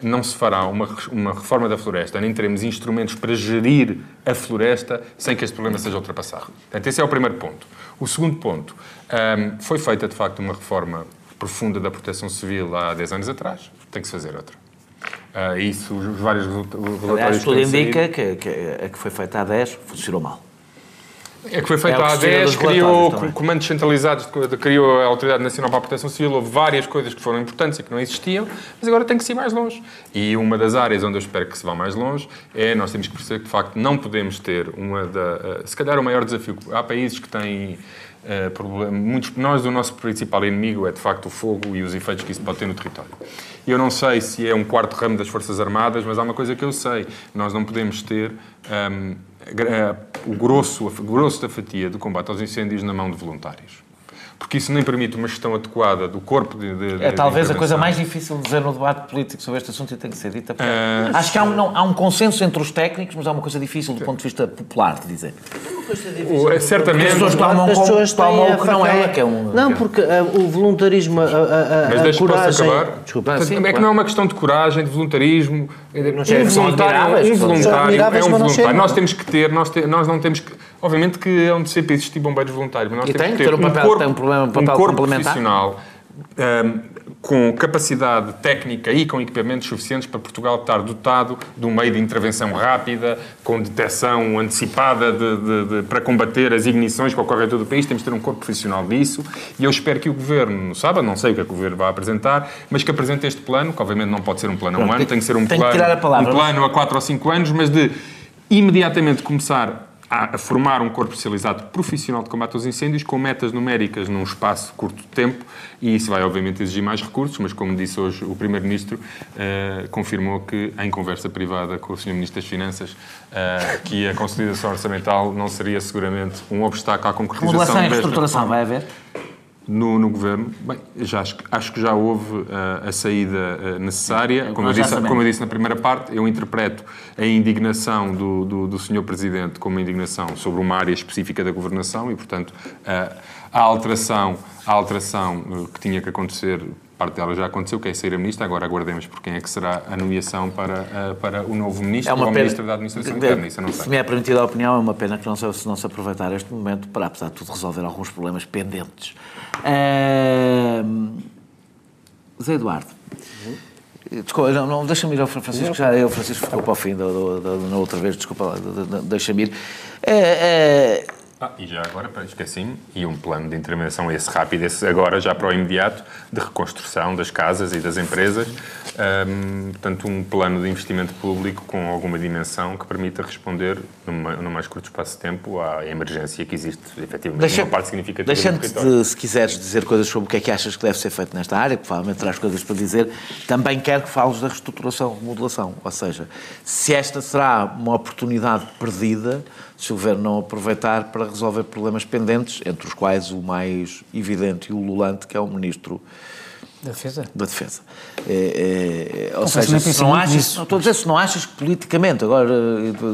não se fará uma, uma reforma da floresta, nem teremos instrumentos para gerir a floresta sem que este problema seja ultrapassado. Portanto, esse é o primeiro ponto. O segundo ponto, um, foi feita de facto uma reforma profunda da proteção civil há 10 anos atrás, tem que se fazer outra. Uh, isso, os vários relatórios Aliás, tudo indica que, que a que foi feita há 10 funcionou mal. É que foi feita é há 10, criou comandos centralizados, criou a Autoridade Nacional para a Proteção Civil, houve várias coisas que foram importantes e que não existiam, mas agora tem que ir mais longe. E uma das áreas onde eu espero que se vá mais longe é nós temos que perceber que, de facto, não podemos ter uma da... Eh, se calhar o maior desafio... Há países que têm Uh, problema, muitos, nós, o nosso principal inimigo é de facto o fogo e os efeitos que isso pode ter no território. Eu não sei se é um quarto ramo das Forças Armadas, mas há uma coisa que eu sei: nós não podemos ter um, ehm, o, grosso, o grosso da fatia do combate aos incêndios na mão de voluntários porque isso nem permite uma gestão adequada do corpo de, de É talvez a coisa mais difícil de dizer no debate político sobre este assunto e tem que ser dita. Uh, Acho que há um, não, há um consenso entre os técnicos, mas há uma coisa difícil do ponto de vista popular de dizer. O, é, certamente. As pessoas tomam, as pessoas tomam o que não é, que é um. Não, porque uh, o voluntarismo, a, a, mas a coragem. Acabar. Desculpa, Portanto, sim, é claro. que não é uma questão de coragem, de voluntarismo. Não um voluntário, um voluntário é um voluntário. Nós temos que ter, nós, te, nós não temos que. Obviamente que é onde sempre existir bombeiros voluntários, mas nós e temos tem, que ter um, papel, corpo, tem um, problema, um papel um corpo profissional um, com capacidade técnica e com equipamentos suficientes para Portugal estar dotado de um meio de intervenção rápida, com detecção antecipada de, de, de, para combater as ignições que ocorrem em todo o país. Temos de ter um corpo profissional disso e eu espero que o Governo, sabe, não sei o que é que o Governo vai apresentar, mas que apresente este plano, que obviamente não pode ser um plano a um ano, tem que ser um plano, um plano a 4 ou 5 anos, mas de imediatamente começar a formar um corpo especializado profissional de combate aos incêndios com metas numéricas num espaço curto de tempo e isso vai obviamente exigir mais recursos, mas como disse hoje o Primeiro-Ministro, uh, confirmou que em conversa privada com o Sr. Ministro das Finanças uh, que a consolidação orçamental não seria seguramente um obstáculo à concretização... Modulação e reestruturação vai haver? No, no governo. Bem, já acho, acho que já houve uh, a saída uh, necessária. Como eu, disse, como eu disse na primeira parte, eu interpreto a indignação do, do, do Sr. Presidente como indignação sobre uma área específica da governação e, portanto, uh, a alteração, a alteração que tinha que acontecer parte dela já aconteceu, que é sair a ministra, agora aguardemos por quem é que será a nomeação para, uh, para o novo ministro, é uma ou pena, ministro da Administração Interna, isso não sei. Se me é permitida a opinião, é uma pena que não se, não se aproveitar este momento para, apesar de tudo, resolver alguns problemas pendentes. Uh, Zé Eduardo. Desculpa, não, não deixa-me ir ao Francisco, já o Francisco ficou para o fim da, na outra vez, desculpa, deixa-me ir. Uh, ah, e já agora, esqueci-me, e um plano de intervenção esse rápido, esse agora já para o imediato, de reconstrução das casas e das empresas. Um, portanto, um plano de investimento público com alguma dimensão que permita responder, numa, no mais curto espaço de tempo, à emergência que existe, efetivamente, Deixa, numa parte significativa Deixa-me, se quiseres dizer coisas sobre o que é que achas que deve ser feito nesta área, provavelmente terás coisas para dizer, também quero que fales da reestruturação, remodelação. Ou seja, se esta será uma oportunidade perdida se o Governo não aproveitar para resolver problemas pendentes, entre os quais o mais evidente e ululante, que é o Ministro da Defesa. Da Defesa. É, é, ou seja, se não achas, não, estou a dizer, se não achas que politicamente, agora,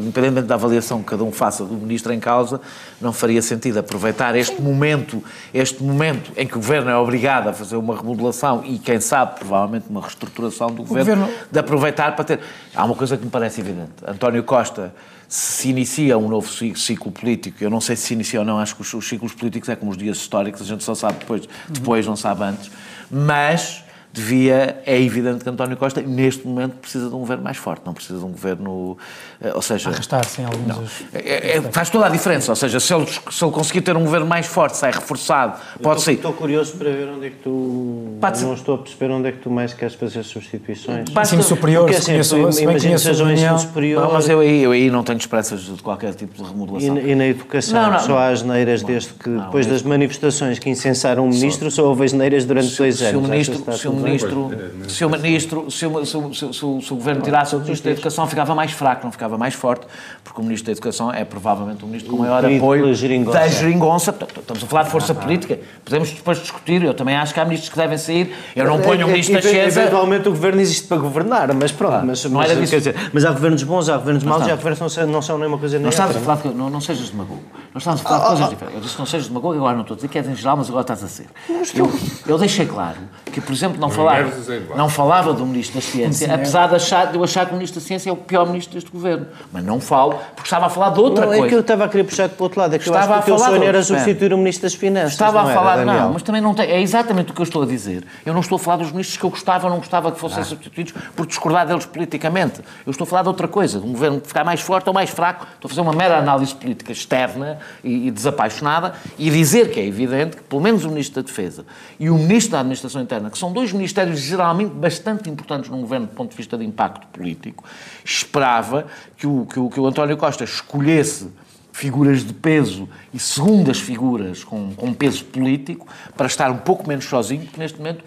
independentemente da avaliação que cada um faça do Ministro em causa, não faria sentido aproveitar este momento, este momento em que o Governo é obrigado a fazer uma remodelação e, quem sabe, provavelmente uma reestruturação do governo, governo, de aproveitar para ter... Há uma coisa que me parece evidente. António Costa se inicia um novo ciclo político, eu não sei se se inicia ou não, acho que os, ciclos políticos é como os dias históricos, a gente só sabe depois, depois não sabe antes, mas devia, é evidente que António Costa, neste momento, precisa de um governo mais forte, não precisa de um governo, eh, ou seja... Arrastar-se em alguns... É, é, faz toda a diferença, ou seja, se ele, se ele conseguir ter um governo mais forte, sai reforçado, pode ser... Estou curioso para ver onde é que tu... Pode não estou a perceber onde é que tu mais queres fazer substituições. Ensino superior, Porque, assim, conheço, imagino que seja um ensino superior... Não, mas eu aí, eu aí não tenho esperanças de qualquer tipo de remodelação. E, e na educação, não, não, só há asneiras desde que, depois das manifestações que incensaram o ministro, só, só houve asneiras durante se, dois anos. Se o ministro, ministro, se o ministro, se o, se o- se o- se o- se o governo tirasse o ministro da Educação, ficava mais fraco, não ficava mais forte, porque o ministro da Educação é provavelmente o ministro com maior apoio da geringonça. Estamos a falar de força política. Podemos depois discutir. Eu também acho que há ministros que devem sair. Eu não ponho o ministro da Chiesa. Eventualmente o governo existe para governar, mas pronto. mas, não mas, era disso. mas há governos bons, há governos maus e há governos que não são, não são nem uma coisa nem Não estamos a outra. falar não, não sejas demagogo. Nós estamos a falar de coisas diferentes. Eu disse que não sejas demagogo, agora não estou a dizer que és em geral, mas agora estás a ser. Eu, eu deixei claro que, por exemplo, não falava, é não falava do Ministro da Ciência, apesar de, achar, de eu achar que o Ministro da Ciência é o pior Ministro deste Governo. Mas não falo, porque estava a falar de outra Não, é coisa. que eu estava a querer puxar para o outro lado. É que eu Estava acho que o a teu falar sonho era substituir o Ministro das Finanças. Estava não a era, falar, Daniel? não, mas também não tem. É exatamente o que eu estou a dizer. Eu não estou a falar dos ministros que eu gostava ou não gostava que Ah. fossem substituídos por discordar deles politicamente. Eu estou a falar de outra coisa, de um governo ficar mais forte ou mais fraco. Estou a fazer uma mera análise política externa e, e desapaixonada e dizer que é evidente que, pelo menos, o Ministro da Defesa e o Ministro da Administração Interna, que são dois ministérios geralmente bastante importantes num governo do ponto de vista de impacto político, esperava que o, que o, que o António Costa escolhesse figuras de peso e segundas figuras com, com peso político para estar um pouco menos sozinho, porque neste momento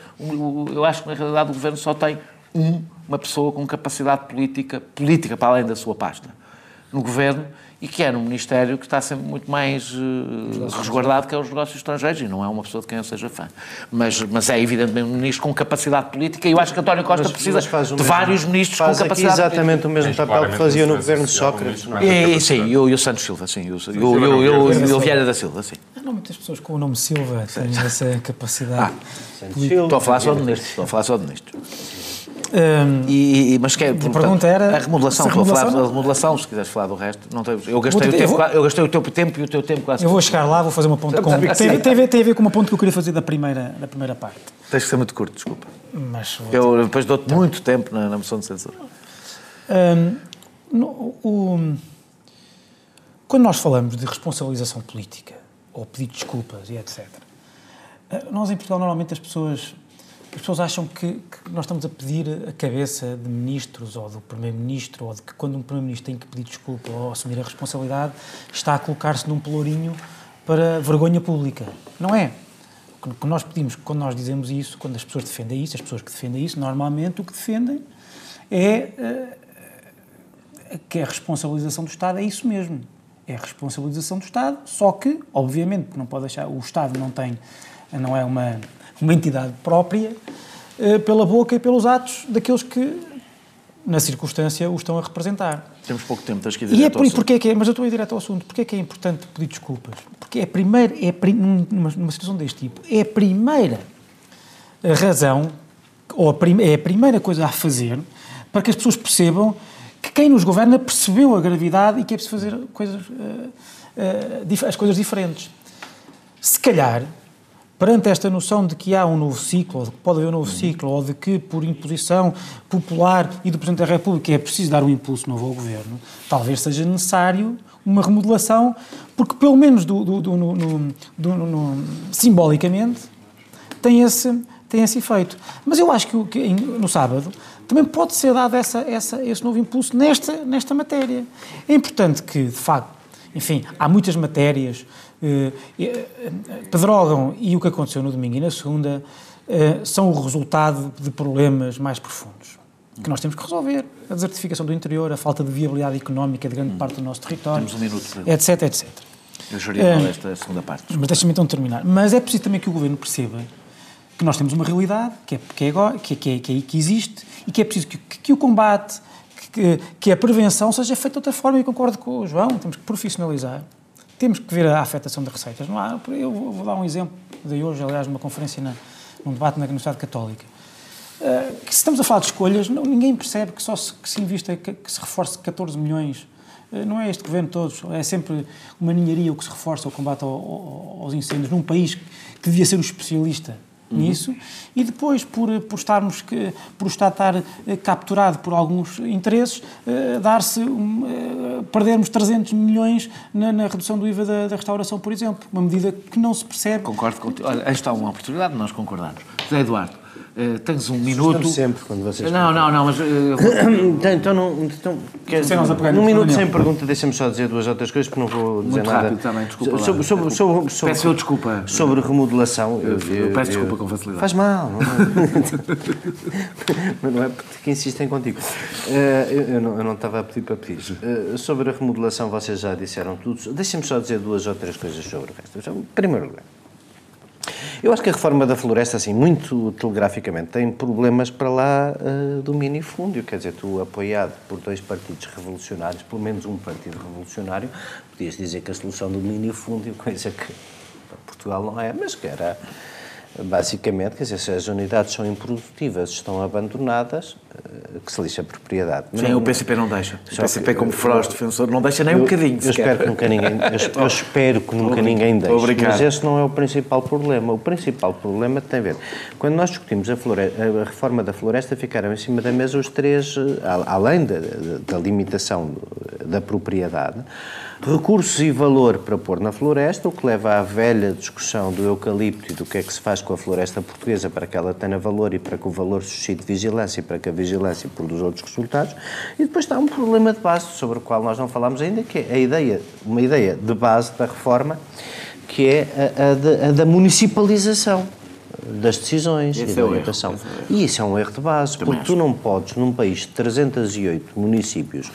eu acho que na realidade o governo só tem um, uma pessoa com capacidade política, política para além da sua pasta no governo e que é num ministério que está sempre muito mais eh, resguardado que é os negócios estrangeiros e não é uma pessoa de quem eu seja fã. Mas, mas é evidentemente um ministro com capacidade política e eu acho que António Costa Mas- precisa mas de mesmo- vários ministros faz com capacidade política. exatamente o mesmo papel que fazia no governo de diferença Sócrates. não é? E, e, sim, e o, e o Santos Silva, sim, e o, Vieira da Silva. Sim. Não muitas pessoas com o nome Silva têm essa capacidade. Estou a falar só de ministros, estou a falar só de ministros. Hum, E, e- mas que é, portanto, pergunta era a remodelação, se a a falar remodelação- da remodelação, se quiseres falar do resto, não tem, eu, gastei tempo, eu vou- eu gastei o teu tempo e o teu tempo quase eu vou chegar lá, vou fazer uma ponte com. Tem, tem, a ver, tem a ver com uma ponte que eu queria fazer da primeira, da primeira parte. Tens que ser muito curto, desculpa. Mas Eu depois dou-te muito tempo na, na moção de censura. Hum, no- o- quando nós falamos de responsabilização política, ou pedir desculpas e etc., eh, nós em Portugal normalmente as pessoas, as pessoas acham que, que nós estamos a pedir a cabeça de ministros ou do Primeiro-Ministro, ou de que quando um Primeiro-Ministro tem que pedir desculpa ou assumir a responsabilidade, está a colocar-se num pelourinho para vergonha pública. Não é. O que nós pedimos, quando nós dizemos isso, quando as pessoas defendem isso, as pessoas que defendem isso, normalmente o que defendem é eh, que a responsabilização do Estado é isso mesmo. É a responsabilização do Estado, só que, obviamente, não pode deixar, o Estado não tem, não é uma, uma entidade própria, eh, pela boca e pelos atos daqueles que, na circunstância, o estão a representar. Temos pouco tempo, tens que ir E é direto por ao assunto. é que é, mas eu estou a ir direto ao assunto, porque é que é importante pedir desculpas? Porque é a primeira, é a numa, numa situação deste tipo, é a primeira razão, ou a prim- é a primeira coisa a fazer para que as pessoas percebam que quem nos governa percebeu a gravidade e que é preciso fazer coisas, eh, dif- as coisas diferentes. Se calhar, perante esta noção de que há um novo ciclo, ou de que pode haver um novo ciclo, ou de que por imposição popular e do Presidente da República é preciso dar um impulso novo ao Governo, talvez seja necessário uma remodelação, porque pelo menos do, do- do- no- no- no- simbolicamente tem esse, tem esse efeito. Mas eu acho que, que no sábado também pode ser dado essa, essa, esse novo impulso nesta, nesta matéria. É importante que, de facto, enfim, há muitas matérias. Eh, eh, Pedrógão e o que aconteceu no domingo e na segunda eh, são o resultado de problemas mais profundos que nós temos que resolver. A desertificação do interior, a falta de viabilidade económica de grande parte do nosso território, Temos um minuto etc, etc. Eu mal Eh, esta segunda parte. Mas deixa-me então terminar. Mas é preciso também que o Governo perceba que nós temos uma realidade que, é, que, é, agora- que, é- que, é- que, é- que existe e que é preciso que, que- que o combate, que, que a prevenção seja feita de outra forma e concordo com o João, temos que profissionalizar. Temos que ver a afetação das receitas. Não há, eu vou dar um exemplo de hoje, aliás, numa conferência, na, num debate na Universidade Católica. Uh, que se estamos a falar de escolhas, não- ninguém percebe que só se, que se invista, que, que se reforce 14 milhões. Uh, não é este governo todos, é sempre uma ninharia o que se reforça o combate ao- ao- aos incêndios num país que devia ser um especialista nisso e depois por, por estarmos que, por o Estado estar eh, capturado por alguns interesses eh, dar-se um, eh, perdermos 300 milhões na, na redução do IVA da, da restauração por exemplo uma medida que não se percebe Concordo contigo. Olha, esta é uma oportunidade de nós concordarmos. José Eduardo, Uh, tens um minuto. Estamos sempre quando vocês. Não, não, não, mas. Uh, então, então, não, então quer, num minuto sem pergunta, deixa-me só dizer duas outras coisas, porque não vou dizer Muito nada. rápido também, desculpa. Sobre, sobre, sobre, sobre, Peço eu desculpa. Sobre remodelação. Eu, eu peço desculpa com facilidade. Faz mal, não é? mas não é porque insistem contigo. Uh, eu, eu, não, eu não estava a pedir para pedir. Uh, sobre a remodelação, vocês já disseram tudo. Deixem-me só dizer duas ou três coisas sobre o resto. Em primeiro lugar. Eu acho que a reforma da floresta, assim, muito telegraficamente, tem problemas para lá uh, do minifúndio. Quer dizer, tu apoiado por dois partidos revolucionários, pelo menos um partido revolucionário, podias dizer que a solução do minifúndio, coisa que Portugal não é, mas que era basicamente, quer dizer, se as unidades são improdutivas, estão abandonadas, eh, que se lixa a propriedade. Sim, o PCP não deixa. O PCP, como feroz defensor, não deixa nem um bocadinho. Eu espero que nunca ninguém, eu, eu espero que nunca ninguém deixe. Obrigado. Mas esse não é o principal problema. O principal problema tem a ver. Quando nós discutimos a, floresta, a reforma da floresta, ficaram em cima da mesa os três, eh, além da, da limitação da propriedade, recursos e valor para pôr na floresta, o que leva à velha discussão do eucalipto e do que é que se faz com a floresta portuguesa para que ela tenha valor e para que o valor suscite vigilância e para que a vigilância produza outros resultados. E depois está um problema de base sobre o qual nós não falamos ainda, que é a ideia, uma ideia de base da reforma, que é a, a, a da municipalização das decisões Esse e da é orientação. erro. E isso é um erro de base, Também porque tu não podes, num país de 308 municípios,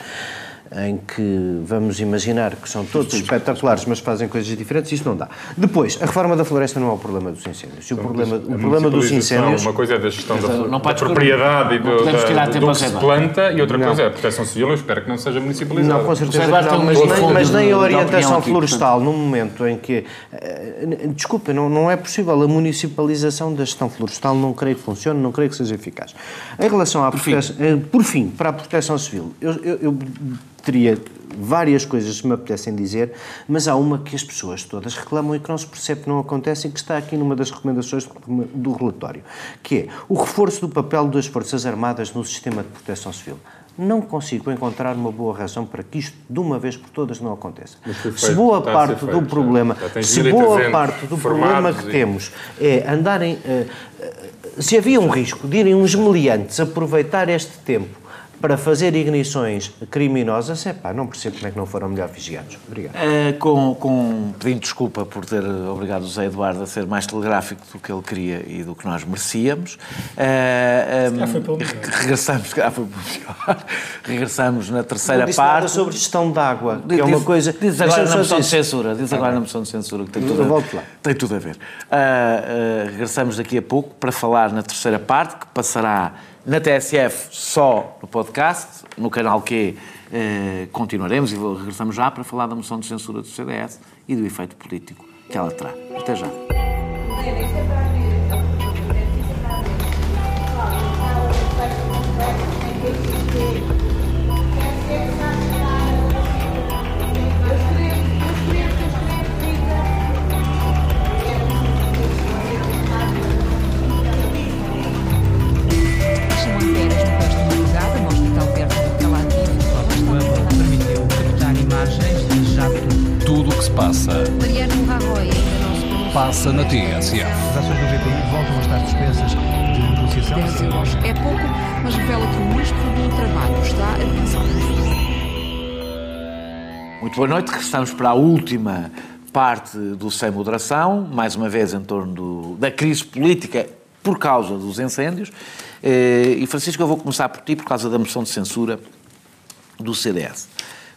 em que vamos imaginar que são todos espetaculares, mas fazem coisas diferentes, isso não dá. Depois, a reforma da floresta não é o problema dos incêndios. O problema, o problema dos incêndios... Uma coisa é da gestão da, Não da propriedade e do, da, do a que se planta e outra Não. coisa é a proteção civil, eu espero que não seja municipalizada. Não, com certeza não, mas, nem, mas nem a orientação florestal, no momento em que. eh, Desculpa, não, não é possível a municipalização da gestão florestal, não creio que funcione, não creio que seja eficaz. Em relação à proteção. eh, Por fim, para a proteção civil, eu, eu- eu teria várias coisas que me apetecem dizer, mas há uma que as pessoas todas reclamam e que não se percebe que não acontece e que está aqui numa das recomendações do- do relatório, que é o reforço do papel das Forças Armadas no sistema de proteção civil. Não consigo encontrar uma boa razão para que isto, de uma vez por todas, não aconteça. foi Se feito, boa parte do feito, já. problema, se boa 1.300 parte do problema que e- temos é andarem. eh, se havia um risco de irem uns meliantes aproveitar este tempo para fazer ignições criminosas, é pá, não percebo como é que não foram melhor vigiados. Obrigado. Eh, com, com, pedindo desculpa por ter obrigado o José Eduardo a ser mais telegráfico do que ele queria e do que nós merecíamos. Eh, calhar foi pelo melhor. re- regressamos, foi pelo melhor. regressamos na terceira Não disse nada parte. sobre gestão de água, que é uma Diz- coisa... Diz agora na moção de censura. Diz agora na moção de censura que tem tudo, Eu a, volto lá. tem tudo a ver. Ah, ah, regressamos daqui a pouco para falar na terceira parte, que passará na TSF só no podcast, no canal Q eh, continuaremos e regressamos já para falar da moção de censura do CDS e do efeito político que ela terá. Até já. Simone passa, Mariano Rajoy ainda não se pronunciou. passa na TSF. As ações do GPI voltam a estar suspensas de negociação. 10 euros. É pouco, mas revela que o Ministro do Trabalho está a pensar nisso. Muito boa noite, regressamos para a última parte do Sem Moderação, mais uma vez em torno do- da crise política por causa dos incêndios. Eh, E Francisco, eu vou começar por ti por causa da moção de censura do CDS.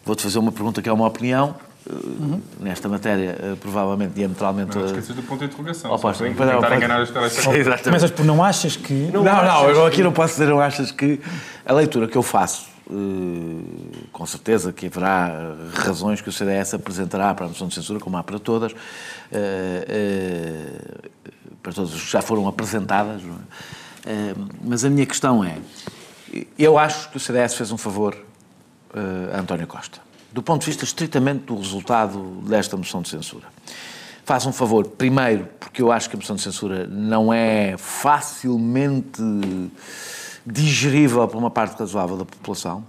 Vou-te fazer uma pergunta que é uma opinião, eh, nesta matéria, eh, provavelmente diametralmente. Não eh, esqueças do ponto de interrogação. Pois, para não, não, tentar pois. enganar os telespectadores. Exatamente. Começas por não achas que. Não, não, eu aqui não posso dizer, não achas que a leitura que eu faço, com certeza que haverá razões que o CDS apresentará para a moção de censura, como há para todas, para todas as que já foram apresentadas, não é? Mas a minha questão é, eu acho que o CDS fez um favor a António Costa, do ponto de vista estritamente do resultado desta moção de censura. Faz um favor, primeiro, porque eu acho que a moção de censura não é facilmente digerível por uma parte razoável da população,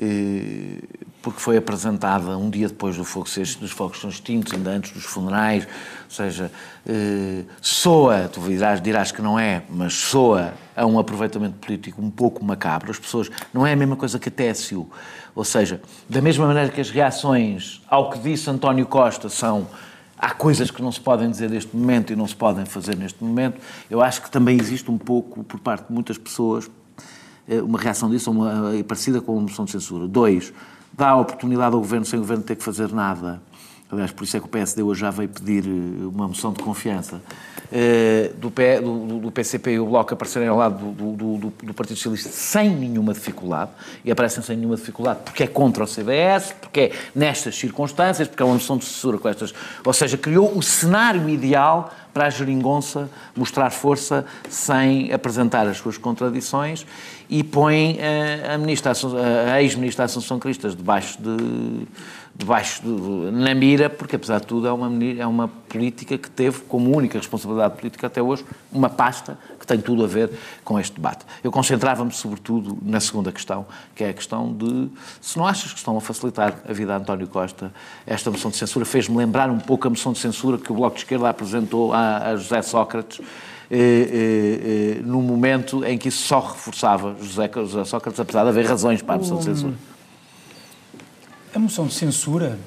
eh, porque foi apresentada um dia depois do fogo dos fogos são extintos, ainda antes dos funerais, ou seja, eh, soa, tu dirás, dirás que não é, mas soa a um aproveitamento político um pouco macabro. As pessoas, não é a mesma coisa que a TSU. Ou seja, da mesma maneira que as reações ao que disse António Costa são há coisas que não se podem dizer neste momento e não se podem fazer neste momento, eu acho que também existe um pouco, por parte de muitas pessoas, eh, uma reação disso uma, parecida com a moção de censura. Dois, dá a oportunidade ao Governo, sem o Governo ter que fazer nada, aliás, por isso é que o PSD hoje já veio pedir eh, uma moção de confiança, eh, do, P, do, do, PCP e o Bloco aparecerem ao lado do, do, do, Partido Socialista sem nenhuma dificuldade, e aparecem sem nenhuma dificuldade porque é contra o CDS, porque é nestas circunstâncias, porque é uma moção de censura com estas. Ou seja, criou o cenário ideal para a geringonça mostrar força sem apresentar as suas contradições e põe a, a, a ex-ministra Assunção Cristas debaixo de debaixo de, na mira, porque apesar de tudo é uma, é uma política que teve como única responsabilidade política até hoje uma pasta que tem tudo a ver com este debate. Eu concentrava-me sobretudo na segunda questão, que é a questão de se não achas que estão a facilitar a vida a António Costa, esta moção de censura fez-me lembrar um pouco a moção de censura que o Bloco de Esquerda apresentou a, a José Sócrates eh, eh, eh, no momento em que isso só reforçava José, José Sócrates, apesar de haver razões para a moção de censura. A moção de censura,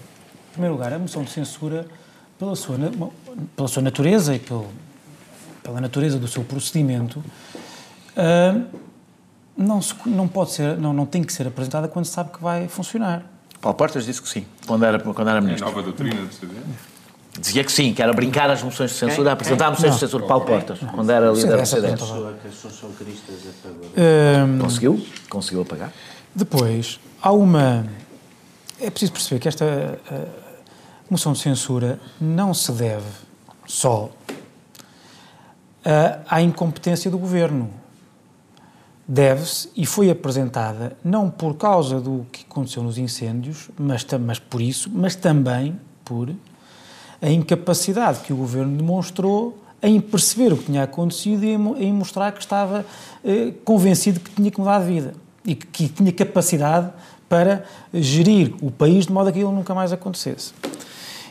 em primeiro lugar, a moção de censura, pela sua, pela sua natureza e pelo, pela natureza do seu procedimento, uh, não, se, não pode ser, não, não tem que ser apresentada quando se sabe que vai funcionar. Paulo Portas disse que sim, quando era, quando era ministro. É a nova doutrina do? Dizia que sim, que era brincar as moções de censura, Quem? apresentar Quem? moções de censura. Paulo Portas, quando era líder do CDS. Conseguiu? Conseguiu apagar? Depois, há uma é preciso perceber que esta moção de censura não se deve só à incompetência do governo. Deve-se e foi apresentada não por causa do que aconteceu nos incêndios, mas, mas por isso, mas também por a incapacidade que o governo demonstrou em perceber o que tinha acontecido e em, mostrar que estava eh, convencido que tinha que mudar de vida e que, que tinha capacidade para gerir o país de modo a que aquilo nunca mais acontecesse.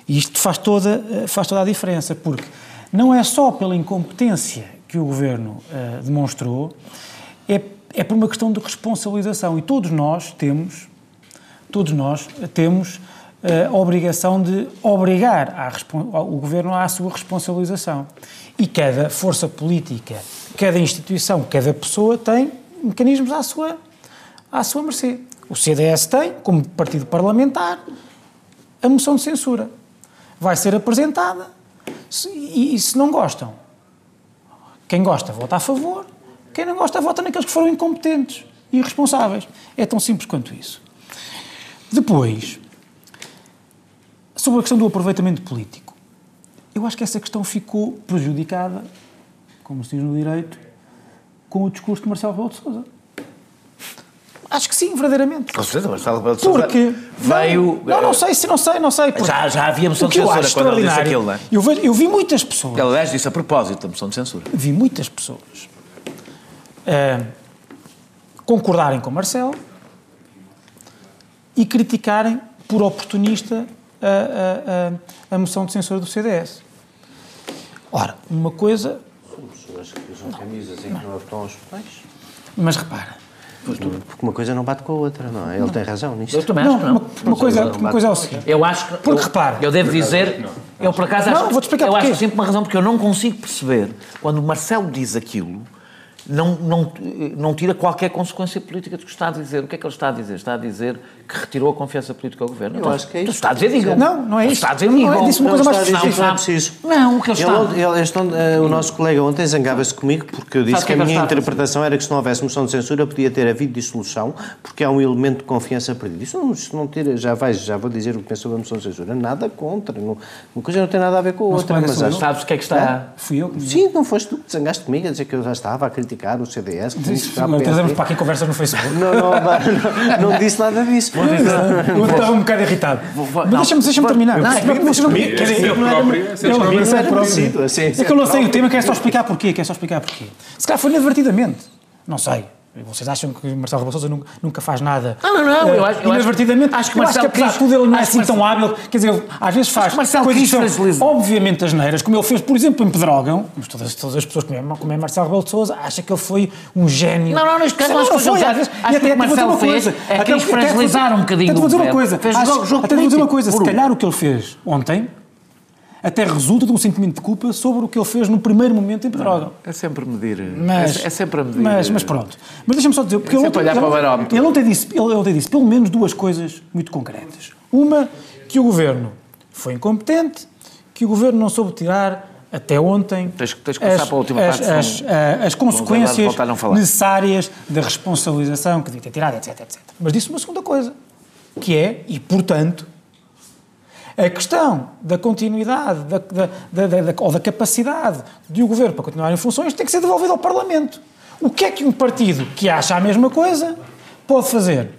E isto faz toda, faz toda a diferença, porque não é só pela incompetência que o governo uh, demonstrou, é, é por uma questão de responsabilização. E todos nós temos, todos nós temos uh, a obrigação de obrigar a, o governo à sua responsabilização. E cada força política, cada instituição, cada pessoa tem mecanismos à sua, à sua mercê. O CDS tem, como partido parlamentar, a moção de censura. Vai ser apresentada e, e se não gostam, quem gosta vota a favor, quem não gosta vota naqueles que foram incompetentes e irresponsáveis. É tão simples quanto isso. Depois, sobre a questão do aproveitamento político, eu acho que essa questão ficou prejudicada, como se diz no direito, com o discurso de Marcelo Rebelo de Sousa. Acho que sim, verdadeiramente. Com certeza, Marcelo Rebelo de Sousa Porque veio... Não, não sei, se não sei, não sei. Já, já havia moção de censura quando ele disse aquilo, não é? Eu, vi, eu vi muitas pessoas... Ele, aliás, disse a propósito da moção de censura. Vi muitas pessoas uh, concordarem com Marcelo e criticarem por oportunista a, a, a, a moção de censura do CDS. Ora, uma coisa... São pessoas que usam camisas em que não estão aos pés. Mas repara, porque uma coisa não bate com a outra, não é? Ele tem razão nisso. Eu também acho que não. Uma, uma coisa, uma coisa é o seguinte. Eu acho que. Porque eu, repara. Eu devo dizer. Eu por acaso acho. Não, vou-te explicar Eu porquê. acho sempre uma razão porque eu não consigo perceber quando o Marcelo diz aquilo não, não, não tira qualquer consequência política do que está a dizer. O que é que ele está a dizer? Está a dizer que retirou a confiança política ao governo. Eu então, acho que é isso. Está a dizer, digam. Não, não é isso. Está a dizer, não, digam. é, disse uma coisa mais dizer, precisa. não é preciso. Não, o que ele está... Ele, ele, este, uh, o nosso colega ontem zangava-se comigo porque eu disse Sabe que a que é que minha ele interpretação era que se não houvesse moção de censura podia ter havido dissolução porque há um elemento de confiança perdido. Isso não, isso não tira, já, vais, já vou dizer o que penso sobre a moção de censura. Nada contra. Não, uma coisa não tem nada a ver com a outra. Mas acho, Sabes o que é que está... Fui eu que Sim, não foste tu que zangaste comigo a dizer que eu já estava a criticar o CDS. Que Trazemos para aqui conversas no Facebook. Não, não, não, não disse nada disso. Eu estava um bocado irritado. Mas deixa-me deixa terminar. Não, Não, não, quer dizer, eu não é parecido, assim, É que eu lancei o tema, quero só explicar porquê. Quero só explicar porquê. Se calhar foi inadvertidamente. Não sei. Vocês acham que Marcelo Rebelo Sousa nunca, nunca faz nada? Não, não, não, eu eh, acho- eu inadvertidamente? acho que eu Marcelo acho que apesar de tudo ele não é que assim tão hábil. Quer dizer, às vezes faz que Marcelo coisas que são obviamente as neiras, como ele fez, por exemplo, em Pedrógão, mas todas, todas as pessoas que é, como é Marcelo Rebelo de Sousa acham que ele foi um gênio. Não, não, neste caso, não, acho não que foi, foi- às vezes. acho E que até que Marcelo fez coisa. é até- fragilizar um bocadinho Até vou dizer uma coisa. Até vou dizer uma coisa. Se calhar o que ele fez ontem até resulta de um sentimento de culpa sobre o que ele fez no primeiro momento em Pedrógão. É sempre medir. Mas, é, é sempre a medir. Mas, mas pronto. Mas deixa-me só dizer, porque É ele, olhar ele, para o barómetro. ele ontem disse, ele ontem disse pelo menos duas coisas muito concretas. Uma, que o governo foi incompetente, que o governo não soube tirar até ontem Tens que- tens que passar as, para a última as, parte, as, vamos consequências necessárias da responsabilização que devia ter tirado, etc, etc. Mas disse uma segunda coisa, que é, e portanto, a questão da continuidade da, da, da, da- ou da capacidade de o governo para continuar em funções tem que ser devolvido ao Parlamento. O que é que um partido que acha a mesma coisa pode fazer?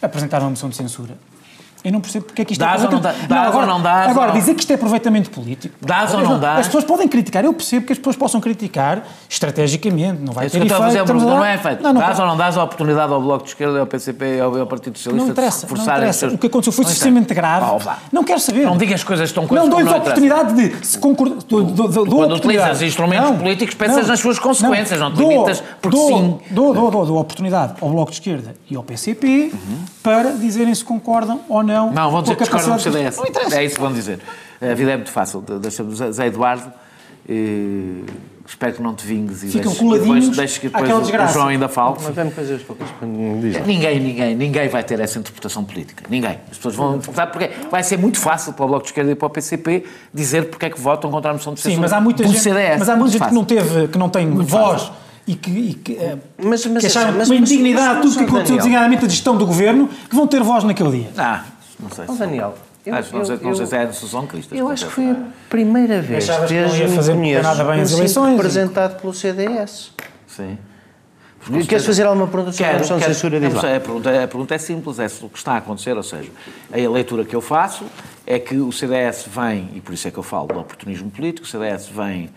Apresentar uma moção de censura. Eu não percebo porque é que isto Dás é ou não aproveitamento- dás ou agora, não dás, Agora, ou não? dizer que isto é aproveitamento político. Dás ou As- não dás? As pessoas podem criticar, eu percebo que as pessoas possam criticar estrategicamente, não vai Isso ter efeito. fazer, não é feito. Não, não, dás ou não dás a oportunidade ao Bloco de Esquerda, ao PCP e ao, ao Partido Socialista não interessa, de não reforçarem interessa. seus... O que aconteceu foi Não suficientemente grave. Não quero saber. Não digas coisas tão coisas Não dou-lhes a não oportunidade de se concordar. Quando utilizas instrumentos Não, políticos, pensas nas suas consequências, não te limitas porque sim. Dou, a oportunidade ao Bloco de Esquerda e ao PCP para dizerem se concordam ou não. Não, vão dizer que discordam do CDS. Não interessa. É isso que vão dizer. A vida é muito fácil. Deixa-me, Zé Eduardo, eh, espero que não te vingues e Ficam deixes, coladinhos depois, deixes que depois o. João ainda fale. Mas vamos fazer as poucas. Ninguém, ninguém, ninguém vai ter essa interpretação política. Ninguém. As pessoas vão interpretar porque vai ser muito fácil para o Bloco de Esquerda e para o PCP dizer porque é que votam contra a moção de censura Sim, mas há muita gente, CDS. mas há muita gente que não teve, que não tem Muito voz fácil. e que, e que, eh, Mas- mas que acharam mas- uma mas- indignidade mas- tudo o que mas, aconteceu, Daniel. designadamente a gestão do governo, que vão ter voz naquele dia. Ah, não sei. Ó, Daniel, eu, Acho, não, sei, eu- não sei eu- se é a. Eu acho que foi a primeira vez Achavas que não desde ia fazer conheço nada bem as eleições? representado pelo CDS. Sim. Queres fazer alguma pergunta sobre a Quero, moção de censura? Diz lá. a, pergunta, a pergunta é simples, é o que está a acontecer, ou seja, a leitura que eu faço é que o CDS vem, e por isso é que eu falo do oportunismo político, o CDS vem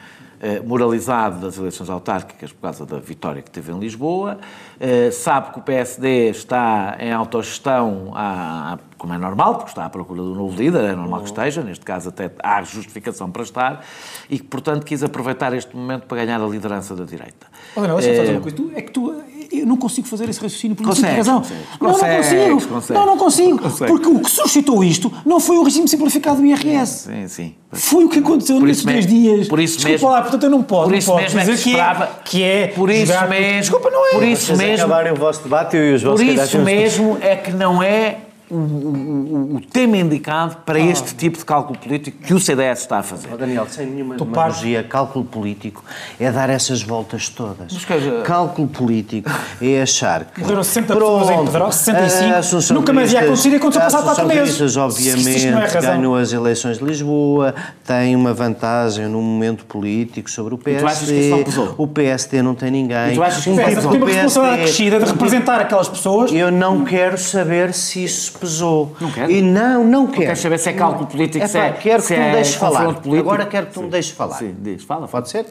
moralizado das eleições autárquicas por causa da vitória que teve em Lisboa, eh, sabe que o PSD está em autogestão, à- como é normal, porque está à procura do novo líder, é normal que esteja, neste caso até há justificação para estar, e que, portanto, quis aproveitar este momento para ganhar a liderança da direita. Olha, não, deixa-me Eh, fazer uma coisa. Tu, é que tu, eu não consigo fazer esse raciocínio por Consegues, razão. consegues, não, não consigo. consegues. Não, não consigo. Porque o que suscitou isto não foi o regime simplificado do IRS. Sim, sim. Foi o que aconteceu Por nesses dois mesmo- dias. por isso Desculpa mesmo- lá, portanto eu não posso. por não isso posso mesmo é dizer que que, esperava- é, que é. por isso jogar- mesmo- Desculpa, não é. por isso mesmo- acabarem o vosso debate, eu e os Por vossos isso mesmo é que não é o, o- o- tema indicado para este tipo de cálculo político que o CDS está a fazer. Ó, Daniel, sem nenhuma demagogia, cálculo político é dar essas voltas todas. Mas, dizer- Cálculo político é achar que. Morreram 60 pessoas em Pedrógão, 65. a Associação Nunca mais ia acontecer e aconteceu quatro Associação meses. Cristas, é obviamente, razão. ganhou as eleições de Lisboa, tem uma vantagem no momento político sobre o PSD. tu achas que isso não pesou? O PSD não tem ninguém. E tu achas que Um Tem tipo do uma responsabilidade PSD crescida de representar aquelas pessoas. eu não quero saber se isso pesou. Não quer? E não, não quero. queres saber se é cálculo político, É se é- quero se que tu me é deixes falar. político? Agora quero que tu me deixes falar. Sim, diz, fala. Pode ser?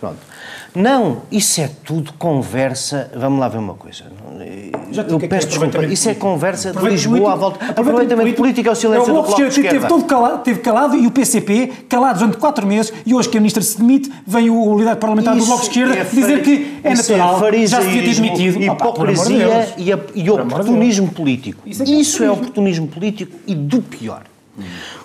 Pronto. Não, isso é tudo conversa. Vamos lá ver uma coisa. Já Eu que é peço desculpa. aproveitamento Isso é conversa de Lisboa à volta. Aproveitamento político é o silêncio É o do Bloco de de Esquerda teve, todo calado, teve calado e o PCP calado durante quatro meses e hoje que a ministra se demite vem o, o líder parlamentar do Isso Bloco de Esquerda é dizer que é isso natural, já se devia ter demitido. Opa, de Hipocrisia Deus. e, a- e de oportunismo político. Isso é é Isso é oportunismo. oportunismo político e do pior.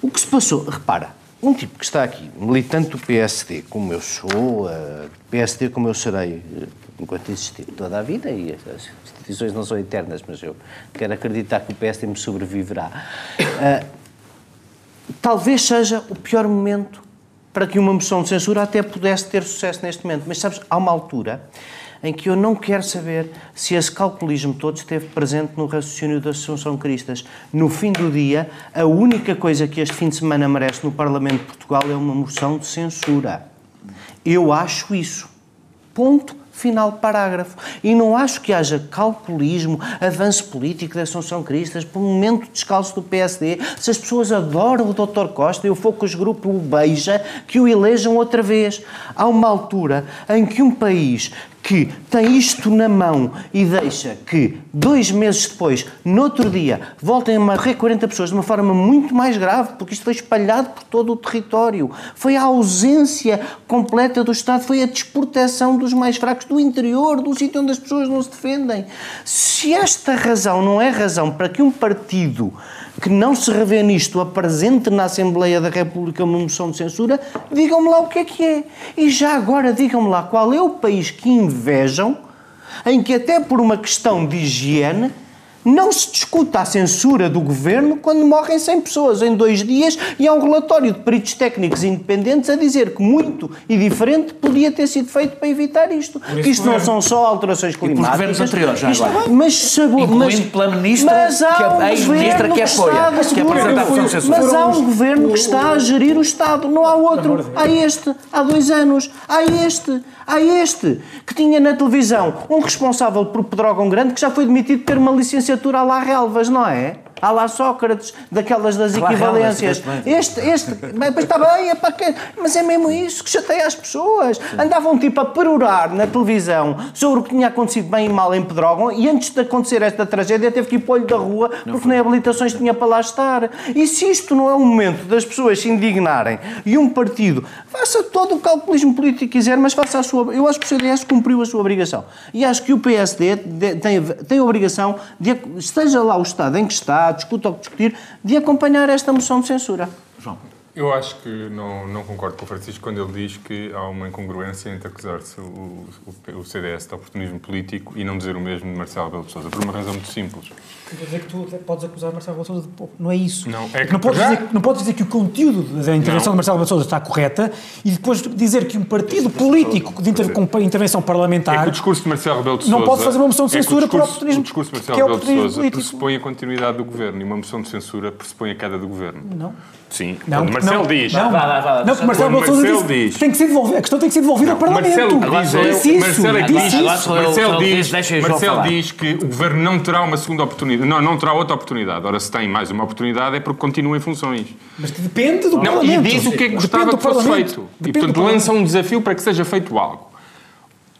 O que se passou, repara, um tipo que está aqui, militante do PSD, como eu sou, eh, PSD como eu serei eh, enquanto existir toda a vida, e as instituições não são eternas, mas eu quero acreditar que o PSD me sobreviverá. Eh, talvez seja o pior momento para que uma moção de censura até pudesse ter sucesso neste momento. Mas sabes, há uma altura em que eu não quero saber se esse calculismo todo esteve presente no raciocínio da Associação Cristas. No fim do dia, a única coisa que este fim de semana merece no Parlamento de Portugal é uma moção de censura. Eu acho isso. Ponto. Final parágrafo. E não acho que haja calculismo, avanço político da Assunção Cristas, por um momento descalço do PSD. Se as pessoas adoram o Dr. Costa e o Focus Group o beija, que o elejam outra vez. Há uma altura em que um país que tem isto na mão e deixa que dois meses depois, no outro dia, voltem a morrer 40 pessoas de uma forma muito mais grave, porque isto foi espalhado por todo o território. Foi a ausência completa do Estado, foi a desproteção dos mais fracos do interior, do sítio onde as pessoas não se defendem. Se esta razão não é razão para que um partido que não se revê nisto apresente na Assembleia da República uma moção de censura, digam-me lá o que é que é. E já agora digam-me lá qual é o país que invejam em que até por uma questão de higiene não se discuta a censura do governo quando morrem 100 pessoas em dois dias e há um relatório de peritos técnicos independentes a dizer que muito e diferente podia ter sido feito para evitar isto. Que isto não são só alterações climáticas. governos anteriores, já agora. mas, sabor, mas, pela ministra, mas há que é um a ex-ministra que apoia, que segurar- apresenta a moção de censura. Mas há um governo que está a gerir o Estado, não há outro. Há este, há dois anos. Há este, há este, que tinha na televisão um responsável por Pedrógão Grande que já foi demitido de ter uma licenciatura lá relvas, não é? Há lá Sócrates, daquelas das Lá equivalências. Este, este, mas pois está bem, é para quê? Mas é mesmo isso que chateia as pessoas. Andavam tipo a perorar na televisão sobre o que tinha acontecido bem e mal em Pedrógão e antes de acontecer esta tragédia teve que ir para o olho da rua porque nem habilitações tinha para lá estar. E se isto não é o momento das pessoas se indignarem e um partido faça todo o calculismo político que quiser, mas faça a sua. Eu acho que o CDS cumpriu a sua obrigação. E acho que o PSD tem, tem a obrigação de, esteja lá o Estado em que está, discuta o que discutir, de acompanhar esta moção de censura. João. Eu acho que não, não concordo com o Francisco quando ele diz que há uma incongruência entre acusar-se o, o, o CDS de oportunismo político e não dizer o mesmo de Marcelo Rebelo de Sousa, por uma razão muito simples. Quer dizer que tu podes acusar Marcelo Rebelo de de... Não é isso. Não, é que não, podes já- dizer, não podes dizer que o conteúdo da intervenção Não. de Marcelo Rebelo está correta e depois dizer que um partido político de inter, com intervenção É parlamentar que o discurso de Marcelo Rebelo de Sousa... Não pode fazer uma moção de é que o censura por discurso- oportunismo, O discurso de Marcelo que é Rebelo de Sousa político. pressupõe a continuidade do governo e uma moção de censura pressupõe a queda do governo. Não. Sim. Não, Quando Marcelo não, diz... Não, Vá, vá, vá. não, que Marcelo Marcelo diz- que tem que ser devolvida, a questão tem que ser devolvida ao Parlamento. Marcelo Agora diz, Marcelo é diz, Marcelo diz, diz, diz que o governo não terá uma segunda oportunidade, não, não terá outra oportunidade. Ora, se tem mais uma oportunidade é porque continua em funções. Mas que depende do Não, e Parlamento. diz o que é que gostava que fosse feito. E, Depende do portanto, lança um desafio para que seja feito algo.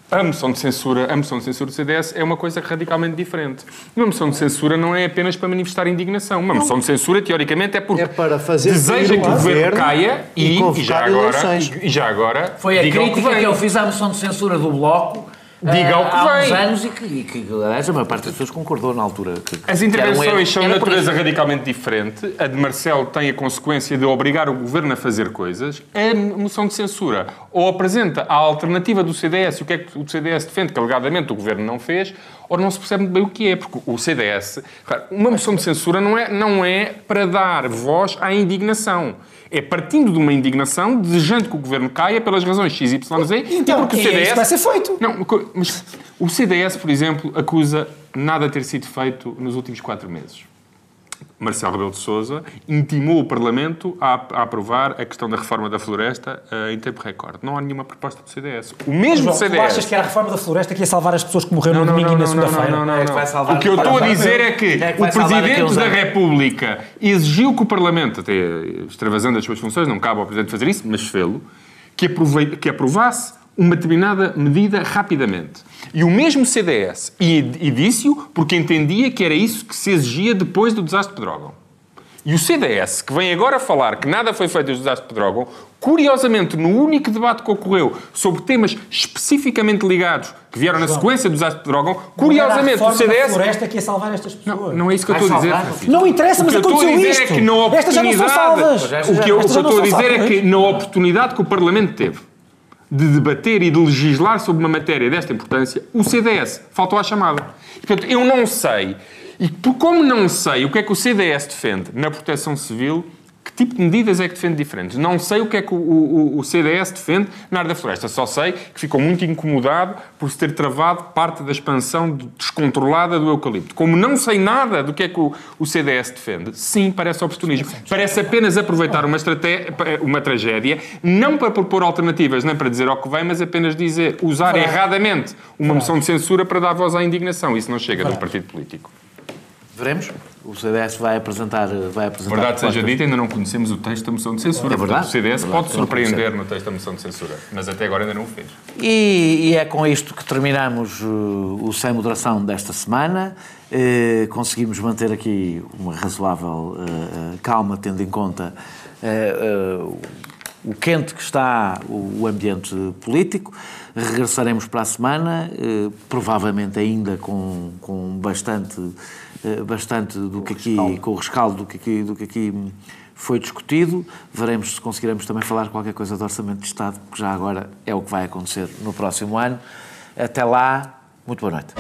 A moção de censura, a moção de censura do CDS é uma coisa radicalmente diferente. Uma moção de censura não é apenas para manifestar indignação. Uma moção de censura, teoricamente, é porque É para fazer deseja que o governo caia e e, e já agora, e, e já agora Foi a que crítica que, vem. eu fiz à moção de censura do Bloco Diga eh, o que há uns vem. anos e que, e que, aliás, a maior parte das pessoas concordou na altura. Que, As intervenções são de natureza radicalmente diferente. A de Marcelo tem a consequência de obrigar o governo a fazer coisas. A moção de censura ou apresenta a alternativa do CDS, o que é que o CDS defende, que alegadamente o governo não fez, ou não se percebe muito bem o que é, porque o CDS. Uma moção de censura não é, não é para dar voz à indignação. É partindo de uma indignação, desejando que o governo caia pelas razões XYZ, Então, e porque o é CDS. que vai ser feito. Não, mas o CDS, por exemplo, acusa nada ter sido feito nos últimos quatro meses. Marcelo Rebelo de Sousa intimou o Parlamento a, a aprovar a questão da reforma da floresta eh, em tempo recorde. Não há nenhuma proposta do CDS. O mesmo João, CDS... Tu achas que era a reforma da floresta que ia salvar as pessoas que morreram no domingo e na segunda-feira? não, não, É que vai salvar- O que eu estou a dizer é que É que o Presidente da. República exigiu que o Parlamento, até extravasando as suas funções, não cabe ao Presidente fazer isso, mas fê-lo, que, aprovei- que aprovasse uma determinada medida rapidamente. E o mesmo CDS, e, e disse-o porque entendia que era isso que se exigia depois do desastre de Pedrógão. E o CDS, que vem agora falar que nada foi feito desde o desastre de Pedrógão, curiosamente, no único debate que ocorreu sobre temas especificamente ligados, que vieram na sequência do desastre de Pedrógão, curiosamente Não o CDS... floresta que ia salvar estas pessoas. Não, não é isso que eu estou a dizer, Francisco. Não interessa, O mas que eu estou a aconteceu dizer isto. é que na oportunidade... Estas já não são salvas. O que eu, o não estou a dizer é que na oportunidade que o Parlamento teve de debater e de legislar sobre uma matéria desta importância, o CDS faltou à chamada. Portanto, eu não sei, e como não sei o que é que o CDS defende na proteção civil, que tipo de medidas é que defende diferentes? Não sei o que é que o, o- o CDS defende na área da floresta. Só sei que ficou muito incomodado por se ter travado parte da expansão de- descontrolada do eucalipto. Como não sei nada do que é que o, o CDS defende, sim, parece oportunismo. Parece apenas aproveitar uma, uma tragédia, não para propor alternativas, nem para dizer ao que vem, mas apenas dizer, usar erradamente uma moção de censura para dar voz à indignação. Isso não chega de um partido político. Veremos. O CDS vai apresentar. Vai apresentar Verdade seja dita, ainda não conhecemos o texto da moção de censura. É verdade. O CDS É verdade. pode surpreender no texto da moção de censura, mas até agora ainda não o fez. E, e é com isto que terminamos uh, o Sem Moderação desta semana. Uh, conseguimos manter aqui uma razoável uh, uh, calma, tendo em conta o quente que está o, o ambiente político. Regressaremos para a semana, provavelmente ainda com, com bastante, bastante do que aqui, com o rescaldo do que aqui, do que aqui foi discutido. Veremos se conseguiremos também falar qualquer coisa do Orçamento de Estado, que já agora é o que vai acontecer no próximo ano. Até lá, muito boa noite.